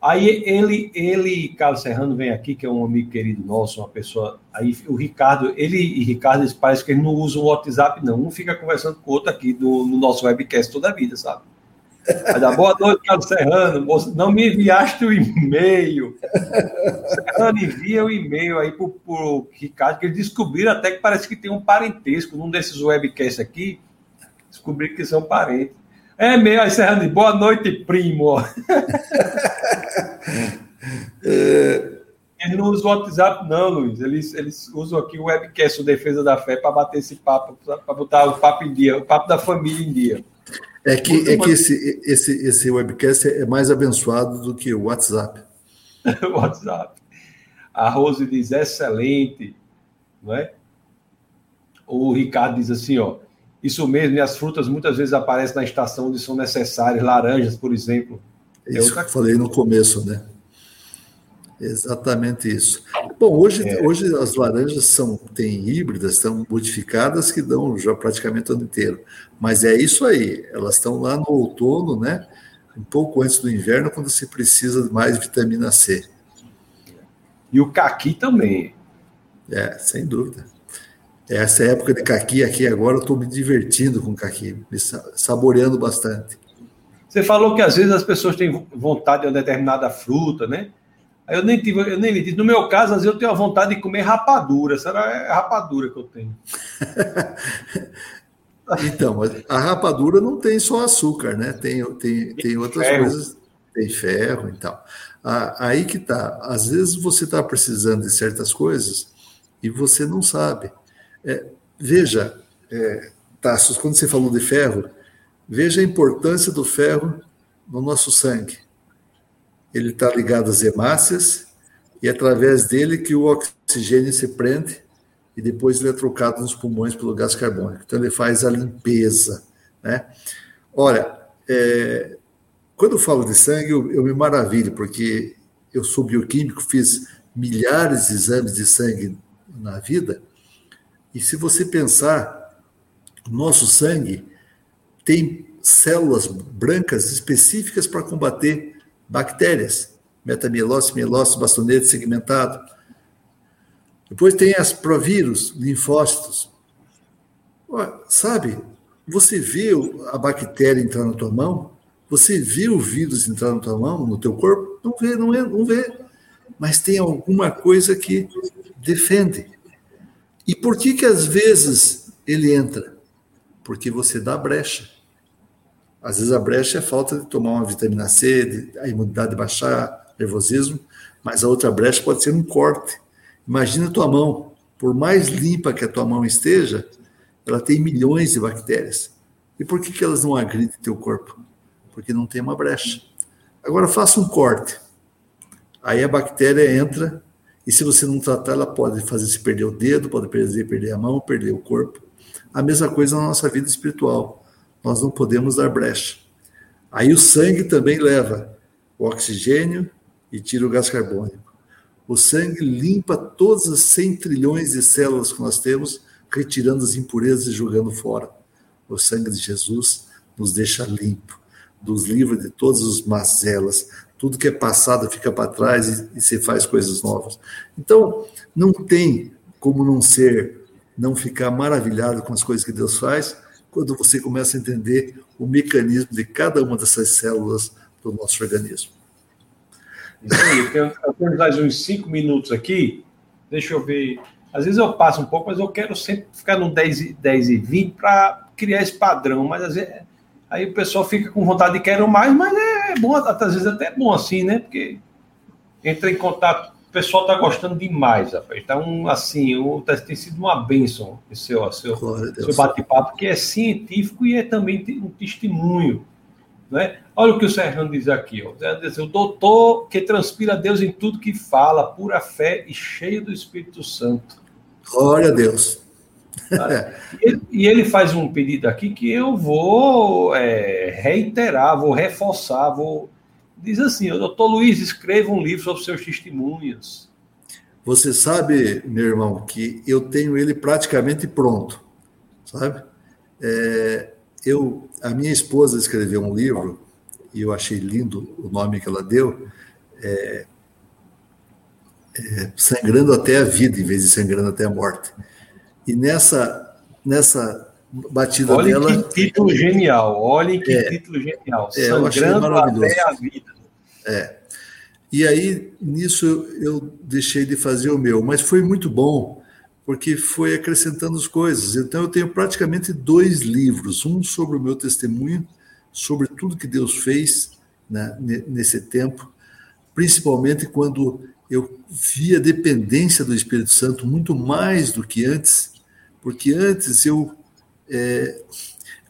Aí ele, ele, Carlos Serrano vem aqui, que é um amigo querido nosso, uma pessoa. Aí o Ricardo, ele e Ricardo, parece que ele não usa o WhatsApp, não. Um fica conversando com o outro aqui no, no nosso webcast toda a vida, sabe? Mas, boa noite, Carlos Serrano. Não me enviaste o e-mail. Serrano envia o e-mail aí para o Ricardo, que eles descobriram até que parece que tem um parentesco num desses webcasts aqui. Descobri que são parentes. É meio aí, Serrano, boa noite, primo. é... Eles não usam o WhatsApp, não, Luiz. Eles, eles usam aqui o webcast, o Defesa da Fé, para bater esse papo, para botar o papo em dia, o papo da família em dia. É que, é que esse, esse, esse webcast é mais abençoado do que o WhatsApp. o WhatsApp. A Rose diz excelente, não é? O Ricardo diz assim, ó, isso mesmo, e as frutas muitas vezes aparecem na estação onde são necessárias, laranjas, por exemplo. É isso que eu falei no começo, né? Exatamente isso. Bom, hoje, é. hoje as laranjas são têm híbridas, estão modificadas que dão já praticamente o ano inteiro. Mas é isso aí, elas estão lá no outono, né? Um pouco antes do inverno, quando se precisa de mais vitamina C. E o caqui também. É, sem dúvida. Essa época de caqui aqui agora, eu estou me divertindo com caqui, me saboreando bastante. Você falou que às vezes as pessoas têm vontade de uma determinada fruta, né? Eu nem tive, eu nem disse. No meu caso, às vezes eu tenho a vontade de comer rapadura. Será é rapadura que eu tenho? então, a rapadura não tem só açúcar, né? Tem, tem, tem outras ferro. coisas. Tem ferro e tal. Aí que tá. Às vezes você está precisando de certas coisas e você não sabe. É, veja, é, Tassos, quando você falou de ferro, veja a importância do ferro no nosso sangue ele está ligado às hemácias e é através dele que o oxigênio se prende e depois ele é trocado nos pulmões pelo gás carbônico. Então ele faz a limpeza, né? Olha, é, quando eu falo de sangue, eu, eu, me maravilho, porque eu sou bioquímico, fiz milhares de exames de sangue na vida, e se você pensar, nosso sangue tem células brancas específicas para combater bactérias, metamielose, mielose, bastonete segmentado. Depois tem as provírus, linfócitos. Sabe, você vê a bactéria entrar na tua mão? Você vê o vírus entrar na tua mão, no teu corpo? Não vê, não, é, não vê. Mas tem alguma coisa que defende. E por que que às vezes ele entra? Porque você dá brecha. Às vezes a brecha é falta de tomar uma vitamina C, a imunidade baixar, nervosismo, mas a outra brecha pode ser um corte. Imagina a tua mão, por mais limpa que a tua mão esteja, ela tem milhões de bactérias. E por que, que elas não agridem teu corpo? Porque não tem uma brecha. Agora faça um corte. Aí a bactéria entra e se você não tratar, ela pode fazer se perder o dedo, pode perder, perder a mão, perder o corpo. A mesma coisa na nossa vida espiritual nós não podemos dar brecha. Aí o sangue também leva o oxigênio e tira o gás carbônico. O sangue limpa todas as 100 trilhões de células que nós temos, retirando as impurezas e jogando fora. O sangue de Jesus nos deixa limpo, nos livra de todas as mazelas, tudo que é passado fica para trás e, e faz coisas novas. Então, não tem como não ser, não ficar maravilhado com as coisas que Deus faz, quando você começa a entender o mecanismo de cada uma dessas células do nosso organismo. Então, eu tenho mais uns cinco minutos aqui. Deixa eu ver. Às vezes eu passo um pouco, mas eu quero sempre ficar no 10, 10 e 20 para criar esse padrão. Mas às vezes, aí o pessoal fica com vontade de querer mais, mas é bom, às vezes até é bom assim, né? Porque entra em contato pessoal está gostando demais, rapaz. Tá um, assim, um, tá, tem sido uma bênção esse seu, seu, seu bate-papo, que é científico e é também um testemunho. Né? Olha o que o Sérgio diz aqui. Ó. O doutor que transpira Deus em tudo que fala, pura fé e cheio do Espírito Santo. Glória a Deus. E ele faz um pedido aqui que eu vou é, reiterar, vou reforçar, vou diz assim: doutor Luiz, escreva um livro sobre seus testemunhos. Você sabe, meu irmão, que eu tenho ele praticamente pronto, sabe? É, eu, a minha esposa escreveu um livro e eu achei lindo o nome que ela deu, é, é, sangrando até a vida em vez de sangrando até a morte. E nessa nessa batida olha dela. Olha que título genial, olha que é, título genial. É, Sangrando até a vida. É. E aí, nisso, eu deixei de fazer o meu, mas foi muito bom, porque foi acrescentando as coisas. Então, eu tenho praticamente dois livros: um sobre o meu testemunho, sobre tudo que Deus fez né, nesse tempo, principalmente quando eu vi a dependência do Espírito Santo muito mais do que antes, porque antes eu. É,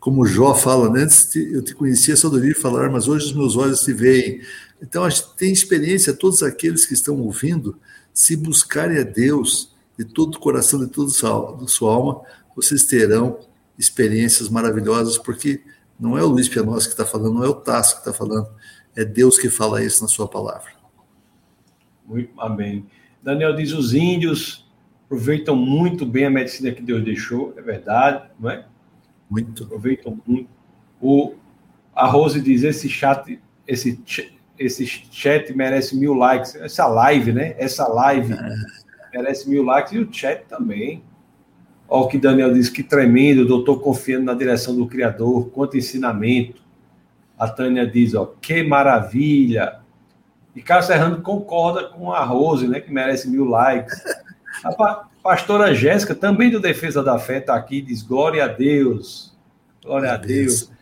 como Jó fala, né? antes eu te conhecia só do ouvir falar, mas hoje os meus olhos te veem. Então, a gente tem experiência, todos aqueles que estão ouvindo, se buscarem a Deus de todo o coração, de toda a sua alma, vocês terão experiências maravilhosas, porque não é o Luiz Pianos que está falando, não é o Tasso que está falando, é Deus que fala isso na sua palavra. Muito, amém. Daniel diz: os índios aproveitam muito bem a medicina que Deus deixou, é verdade, não é? Muito. Aproveitam muito. O, a Rose diz: esse chat, esse esse chat merece mil likes. Essa live, né? Essa live é. merece mil likes e o chat também. Olha o que Daniel diz, que tremendo, doutor confiando na direção do Criador, quanto ensinamento. A Tânia diz, ó, que maravilha. E Carlos Serrano concorda com a Rose, né, que merece mil likes. A pastora Jéssica, também do Defesa da Fé, está aqui, diz, glória a Deus. Glória a Deus. Deus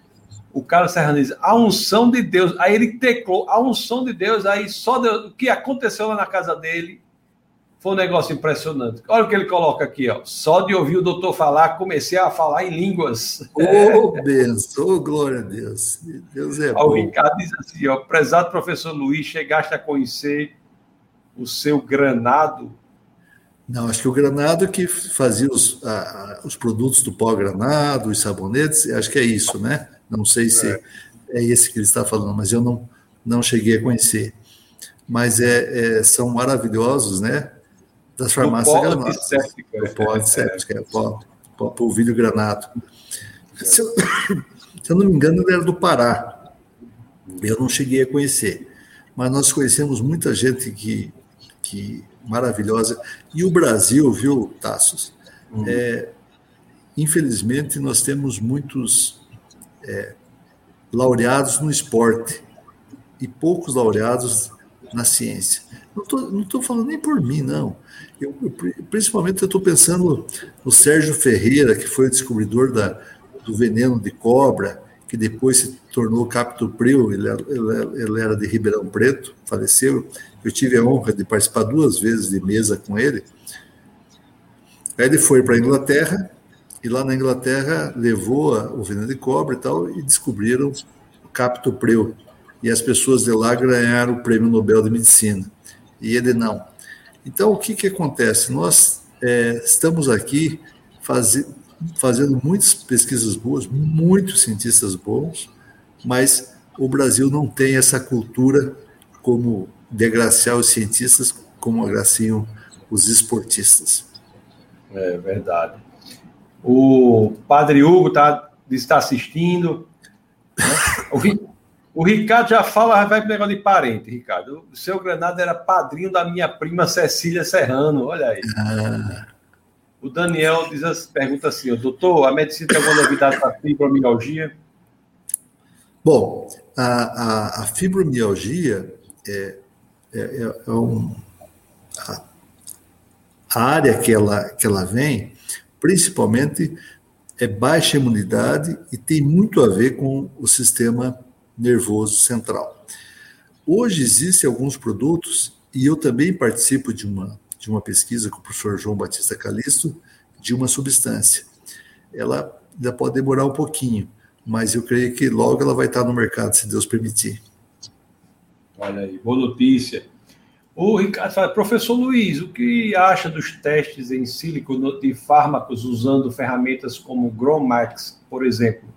o Carlos Serrano diz, a unção de Deus. Aí ele teclou, a unção de Deus, aí só Deus, o que aconteceu lá na casa dele foi um negócio impressionante. Olha o que ele coloca aqui, ó. Só de ouvir o doutor falar, comecei a falar em línguas. Oh, benção, oh, glória a Deus. Deus é bom. O Ricardo diz assim, ó, prezado professor Luiz, chegaste a conhecer o seu granado? Não, acho que o granado que fazia os, a, os produtos do pó granado, os sabonetes, acho que é isso, né? Não sei se é, é esse que ele está falando, mas eu não, não cheguei a conhecer. Mas é, é são maravilhosos, né? Das farmácias o pó antisséptico. O pó antisséptico, é, pó, pó polvilho granado. Se eu, se eu não me engano, ele era do Pará. Eu não cheguei a conhecer. Mas nós conhecemos muita gente que, que maravilhosa. E o Brasil, viu, Tassos? Uhum. É, infelizmente, nós temos muitos é, laureados no esporte e poucos laureados na ciência. Não estou falando nem por mim, não. Eu, eu, principalmente eu estou pensando no Sérgio Ferreira, que foi o descobridor da, do veneno de cobra, que depois se tornou Captopril, ele, ele, ele era de Ribeirão Preto, faleceu. Eu tive a honra de participar duas vezes de mesa com ele. Aí ele foi para a Inglaterra, e lá na Inglaterra levou o veneno de cobre e tal, e descobriram o captopril. E as pessoas de lá ganharam o prêmio Nobel de Medicina. E ele não. Então, o que, que acontece? Nós é, estamos aqui faz, fazendo muitas pesquisas boas, muitos cientistas bons, mas o Brasil não tem essa cultura como degraciar os cientistas, como agraciam os esportistas. É verdade. O Padre Hugo tá, está assistindo. Né? O, o, Ricardo já fala, vai negócio de parente, Ricardo. O seu Granado era padrinho da minha prima Cecília Serrano, olha aí. Ah. O Daniel diz, pergunta assim, doutor, a medicina tem alguma novidade para fibromialgia? Bom, a, a, a fibromialgia é, é, é, é um, a, a área que ela, que ela vem principalmente é baixa imunidade e tem muito a ver com o sistema nervoso central. Hoje existem alguns produtos e eu também participo de uma, de uma pesquisa com o professor João Batista Calisto de uma substância. Ela ainda pode demorar um pouquinho, mas eu creio que logo ela vai estar no mercado, se Deus permitir. Olha aí, boa notícia. O Ricardo fala, professor Luiz, o que acha dos testes em sílico de fármacos usando ferramentas como Gromax, por exemplo?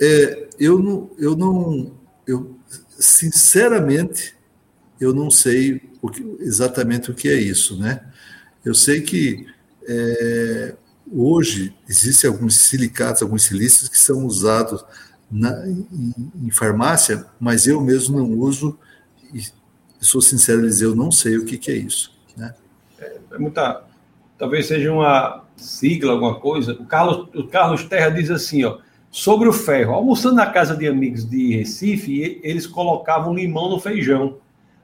É, eu não, eu não, eu sinceramente, eu não sei o que, exatamente o que é isso, né? Eu sei que é, hoje existem alguns silicatos, alguns silícios que são usados na, em, em, farmácia, mas eu mesmo não uso e sou sincero dizer, eu não sei o que, que é isso. Né? É, é muita, talvez seja uma sigla, alguma coisa. O Carlos, o Carlos Terra diz assim, ó, sobre o ferro. Almoçando na casa de amigos de Recife, eles colocavam limão no feijão.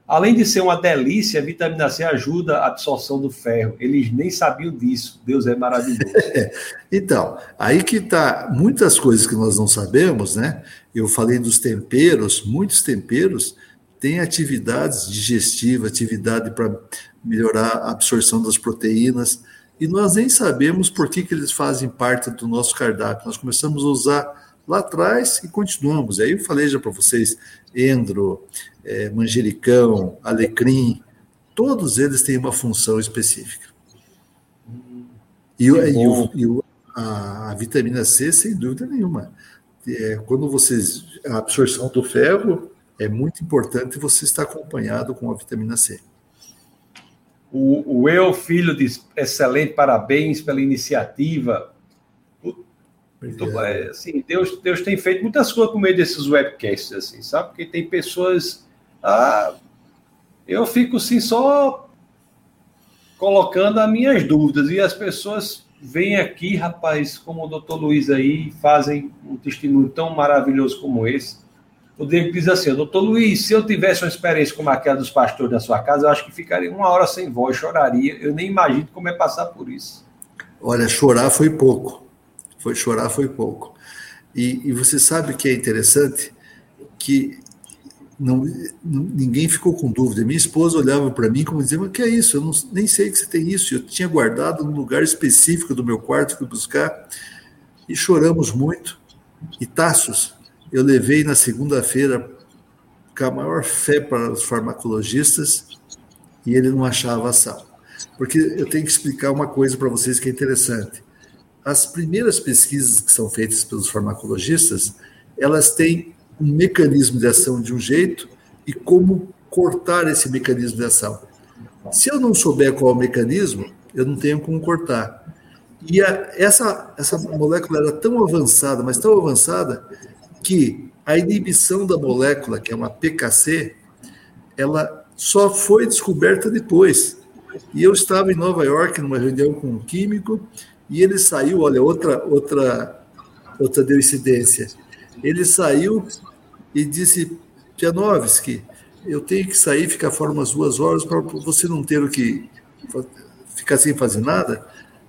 Além de ser uma delícia, a vitamina C ajuda a absorção do ferro. Eles nem sabiam disso. Deus é maravilhoso. então, aí que está muitas coisas que nós não sabemos, né? Eu falei dos temperos, muitos temperos têm atividades digestivas, atividade para melhorar a absorção das proteínas, e nós nem sabemos por que, que eles fazem parte do nosso cardápio. Nós começamos a usar lá atrás e continuamos. Aí eu falei já para vocês, endro, é, manjericão, alecrim, todos eles têm uma função específica. E, e, o, e o, a, a, vitamina C, sem dúvida nenhuma. É, quando vocês. A absorção do ferro é muito importante você estar acompanhado com a vitamina C. O, o Eu Filho diz: excelente, parabéns pela iniciativa. Então, é, assim, Deus, Deus tem feito muitas coisas por meio desses webcasts, assim, sabe? Porque tem pessoas ah, eu fico assim só colocando as minhas dúvidas e as pessoas vêm aqui, rapaz, como o doutor Luiz aí, fazem um testemunho tão maravilhoso como esse. O Diego diz assim, doutor Luiz, se eu tivesse uma experiência como aquela dos pastores da sua casa, eu acho que ficaria uma hora sem voz, choraria. Eu nem imagino como é passar por isso. Olha, chorar foi pouco. Foi chorar foi pouco. E, e você sabe que é interessante que não, ninguém ficou com dúvida. Minha esposa olhava para mim como dizendo: que é isso? Eu não, nem sei que você tem isso. Eu tinha guardado num lugar específico do meu quarto, fui buscar e choramos muito. E Taços, eu levei na segunda-feira com a maior fé para os farmacologistas e ele não achava ação. Porque eu tenho que explicar uma coisa para vocês que é interessante. As primeiras pesquisas que são feitas pelos farmacologistas, elas têm um mecanismo de ação de um jeito e como cortar esse mecanismo de ação. Se eu não souber qual é o mecanismo, eu não tenho como cortar. E a, essa, essa molécula era tão avançada, mas tão avançada, que a inibição da molécula, que é uma PKC, ela só foi descoberta depois. E eu estava em Nova York numa reunião com um químico e ele saiu, olha, outra outra outra coincidência. Ele saiu e disse: Pianovski, eu tenho que sair, ficar fora umas duas horas para você não ter o que ficar sem fazer nada.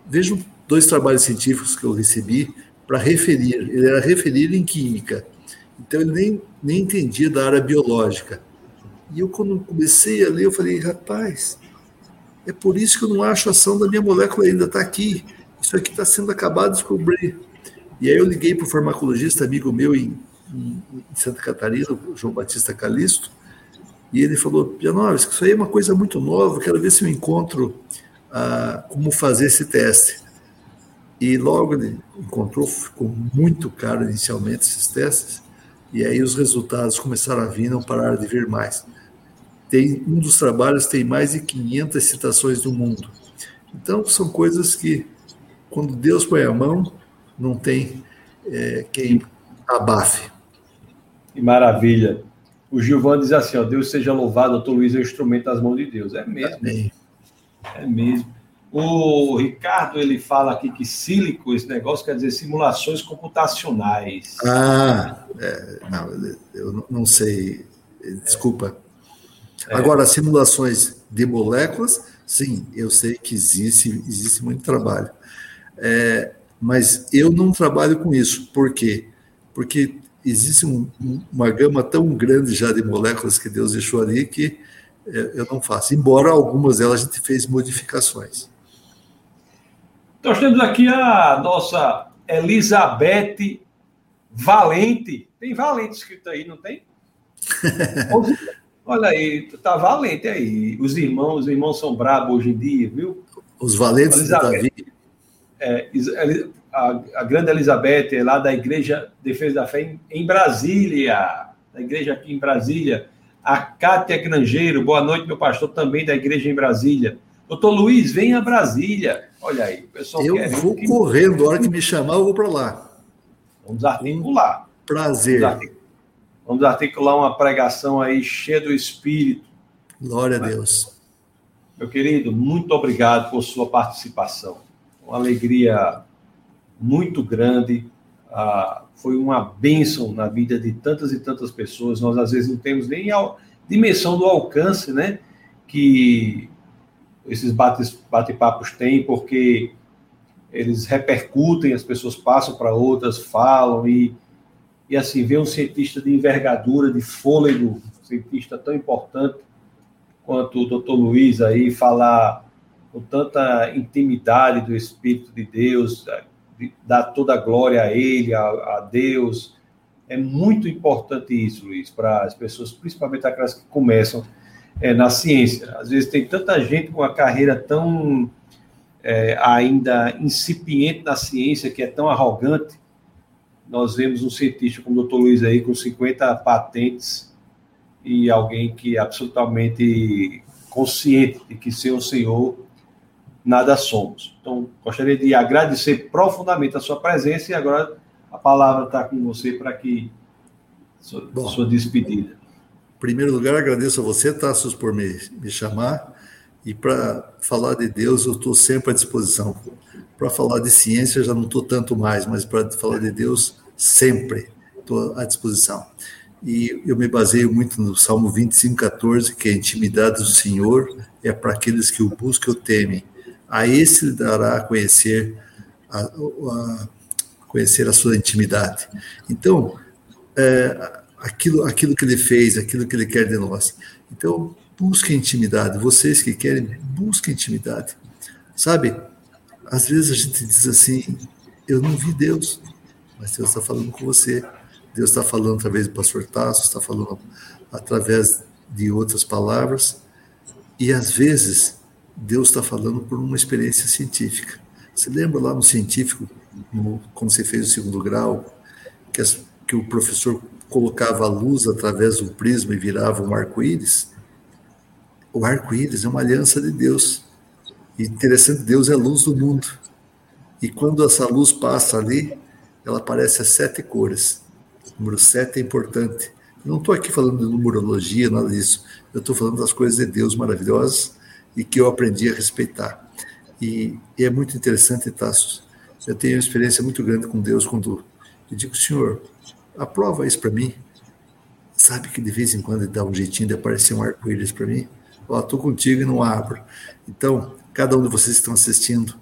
Vejam dois trabalhos científicos que eu recebi para referir. Ele era referir em química, então ele nem, nem entendia da área biológica. E eu, quando comecei a ler, eu falei: rapaz, é por isso que eu não acho a ação da minha molécula ainda, está aqui. Isso aqui está sendo acabado de descobrir. E aí eu liguei para o farmacologista, amigo meu em em, Santa Catarina, João Batista Calisto, e ele falou, Pianovski, isso aí é uma coisa muito nova, quero ver se eu encontro ah, como fazer esse teste. E logo ele encontrou, ficou muito caro inicialmente esses testes, e aí os resultados começaram a vir, não pararam de vir mais. Tem, um dos trabalhos tem mais de 500 citações do mundo. Então, são coisas que, quando Deus põe a mão, não tem é, quem abafe. Que maravilha. O Gilvan diz assim: ó, Deus seja louvado, doutor Luiz é o instrumento das mãos de Deus. É mesmo. Amém. É mesmo. O Ricardo ele fala aqui que sílico, esse negócio quer dizer simulações computacionais. Ah, é, não, eu não sei. Desculpa. É. Agora, simulações de moléculas, sim, eu sei que existe, existe muito trabalho. É, mas eu não trabalho com isso. Por quê? Porque existe um, uma gama tão grande já de moléculas que Deus deixou ali que eu não faço. Embora algumas delas a gente fez modificações. Nós temos aqui a nossa Elizabeth Valente. Tem Valente escrito aí, não tem? Olha aí, tá valente aí. Os irmãos, os irmãos são brabos hoje em dia, viu? Os valentes de Davi. É, a, a, grande Elizabeth é lá da Igreja Defesa da Fé em, em Brasília, da igreja aqui em Brasília. A Cátia Grangeiro, boa noite, meu pastor, também da igreja em Brasília. Doutor Luiz, venha a Brasília. Olha aí, o pessoal Eu vou que... correndo, a hora que me chamar, eu vou para lá. Vamos articular. Prazer. Vamos articular. Vamos articular uma pregação aí cheia do Espírito. Glória a Deus. Meu querido, muito obrigado por sua participação. Uma alegria muito grande. Ah, foi uma bênção na vida de tantas e tantas pessoas. Nós, às vezes, não temos nem a dimensão do alcance né, que esses bate-papos têm, porque eles repercutem, as pessoas passam para outras, falam e e assim, ver um cientista de envergadura, de fôlego, um cientista tão importante quanto o doutor Luiz aí, falar com tanta intimidade do Espírito de Deus, de dar toda a glória a Ele, a, a Deus. É muito importante isso, Luiz, para as pessoas, principalmente aquelas que começam é, na ciência. Às vezes tem tanta gente com uma carreira tão é, ainda incipiente na ciência, que é tão arrogante, nós vemos um cientista como o doutor Luiz aí, com 50 patentes, e alguém que é absolutamente consciente de que sem o Senhor nada somos. Então, gostaria de agradecer profundamente a sua presença e agora a palavra está com você para que sua, Bom, sua despedida. Em primeiro lugar, agradeço a você, Tassos, por me, me chamar. E para falar de Deus, eu estou sempre à disposição. Para falar de ciência, já não estou tanto mais, mas para falar de Deus, sempre estou à disposição. E eu me baseio muito no Salmo 25, 14, que a intimidade do Senhor é para aqueles que o buscam e o temem. A esse dará a conhecer a, a, conhecer a sua intimidade. Então, é, aquilo, aquilo que ele fez, aquilo que ele quer de nós. Então, busque intimidade. Vocês que querem, busquem intimidade. Sabe, às vezes a gente diz assim: eu não vi Deus, mas Deus está falando com você. Deus está falando através do pastor Tasso, está falando através de outras palavras. E às vezes Deus está falando por uma experiência científica. Você lembra lá no científico, no, quando você fez o segundo grau, que, as, que o professor colocava a luz através do prisma e virava um arco-íris? O arco-íris é uma aliança de Deus. E interessante, Deus é a luz do mundo. E quando essa luz passa ali, ela aparece a sete cores. O número sete é importante. Eu não estou aqui falando de numerologia, nada disso. Eu estou falando das coisas de Deus maravilhosas e que eu aprendi a respeitar. E, e é muito interessante, Tassos. Eu tenho uma experiência muito grande com Deus quando eu digo, Senhor, aprova isso para mim. Sabe que de vez em quando ele dá um jeitinho de aparecer um arco-íris para mim? Ó, estou contigo e não abro. Então, Cada um de vocês que estão assistindo,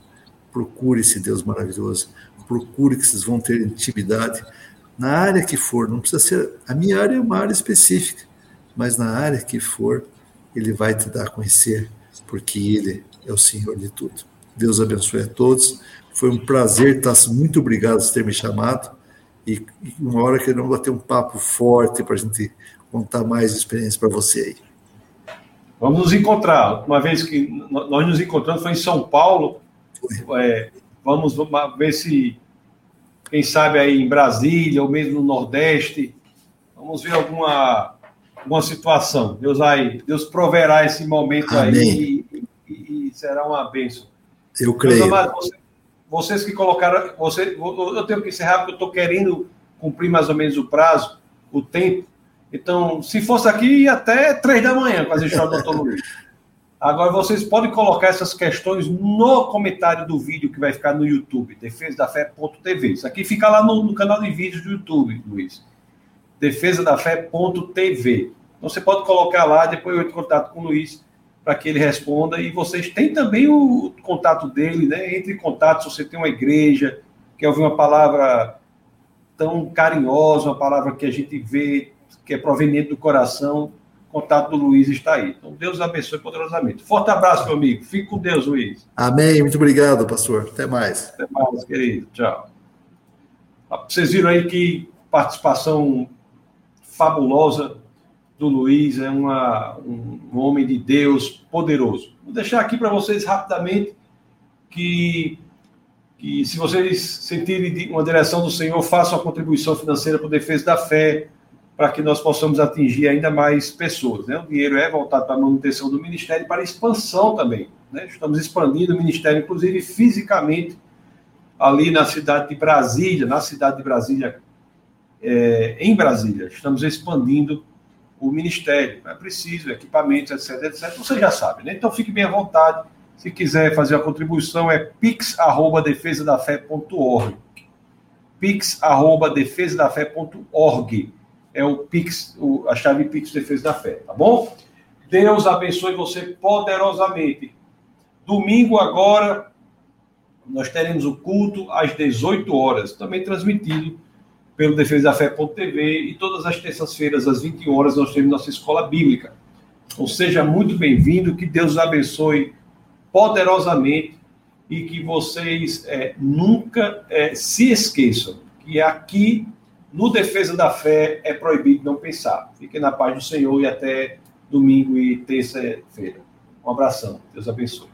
procure esse Deus maravilhoso. Procure que vocês vão ter intimidade na área que for. Não precisa ser. A minha área é uma área específica, mas na área que for, Ele vai te dar a conhecer, porque Ele é o Senhor de tudo. Deus abençoe a todos. Foi um prazer, Tassi. Muito obrigado por ter me chamado. E uma hora que não bater um papo forte para a gente contar mais experiências para você aí. Vamos nos encontrar. Uma vez que nós nos encontramos foi em São Paulo. É, vamos ver se, quem sabe aí em Brasília ou mesmo no Nordeste, vamos ver alguma, alguma situação. Deus vai, Deus proverá esse momento Amém. aí e, e, e, será uma bênção. Eu creio. Vocês, vocês que colocaram, você, eu tenho que encerrar porque eu estou querendo cumprir mais ou menos o prazo, o tempo. Então, se fosse aqui, até três da manhã fazer show do doutor Luiz. Agora, vocês podem colocar essas questões no comentário do vídeo que vai ficar no YouTube, defesadafé.tv. Isso aqui fica lá no, no, canal de vídeos do YouTube, Luiz. defesadafé.tv. Então, você pode colocar lá, depois eu entro em contato com o Luiz para que ele responda. E vocês têm também o contato dele, né? Entre em contato se você tem uma igreja, quer ouvir uma palavra tão carinhosa, uma palavra que a gente vê que é proveniente do coração, contato do Luiz está aí. Então, Deus abençoe poderosamente. Forte abraço, meu amigo. Fique com Deus, Luiz. Amém. Muito obrigado, pastor. Até mais. Até mais, querido. Tchau. Vocês viram aí que participação fabulosa do Luiz, é uma, um, um homem de Deus poderoso. Vou deixar aqui para vocês rapidamente que, que, se vocês sentirem uma direção do Senhor, façam a contribuição financeira para defesa da fé, para que nós possamos atingir ainda mais pessoas. Né? O dinheiro é voltado para a manutenção do ministério e para a expansão também. Né? Estamos expandindo o ministério, inclusive fisicamente, ali na cidade de Brasília, na cidade de Brasília, é, em Brasília. Estamos expandindo o ministério. É preciso, equipamentos, etc, etc. Você já sabe, né? Então fique bem à vontade. Se quiser fazer a contribuição, é pix.defesadafé.org. pix.defesadafé.org é o Pix, o, a chave Pix Defesa da Fé, tá bom? Deus abençoe você poderosamente. Domingo agora nós teremos o culto às 18 horas, também transmitido pelo Defesa da Fé.tv e todas as terças-feiras às 21 horas nós temos nossa escola bíblica. Então seja muito bem-vindo, que Deus abençoe poderosamente e que vocês é, nunca é, se esqueçam que aqui no Defesa da Fé é proibido não pensar. Fiquem na paz do Senhor e até domingo e terça-feira. Um abração. Deus abençoe.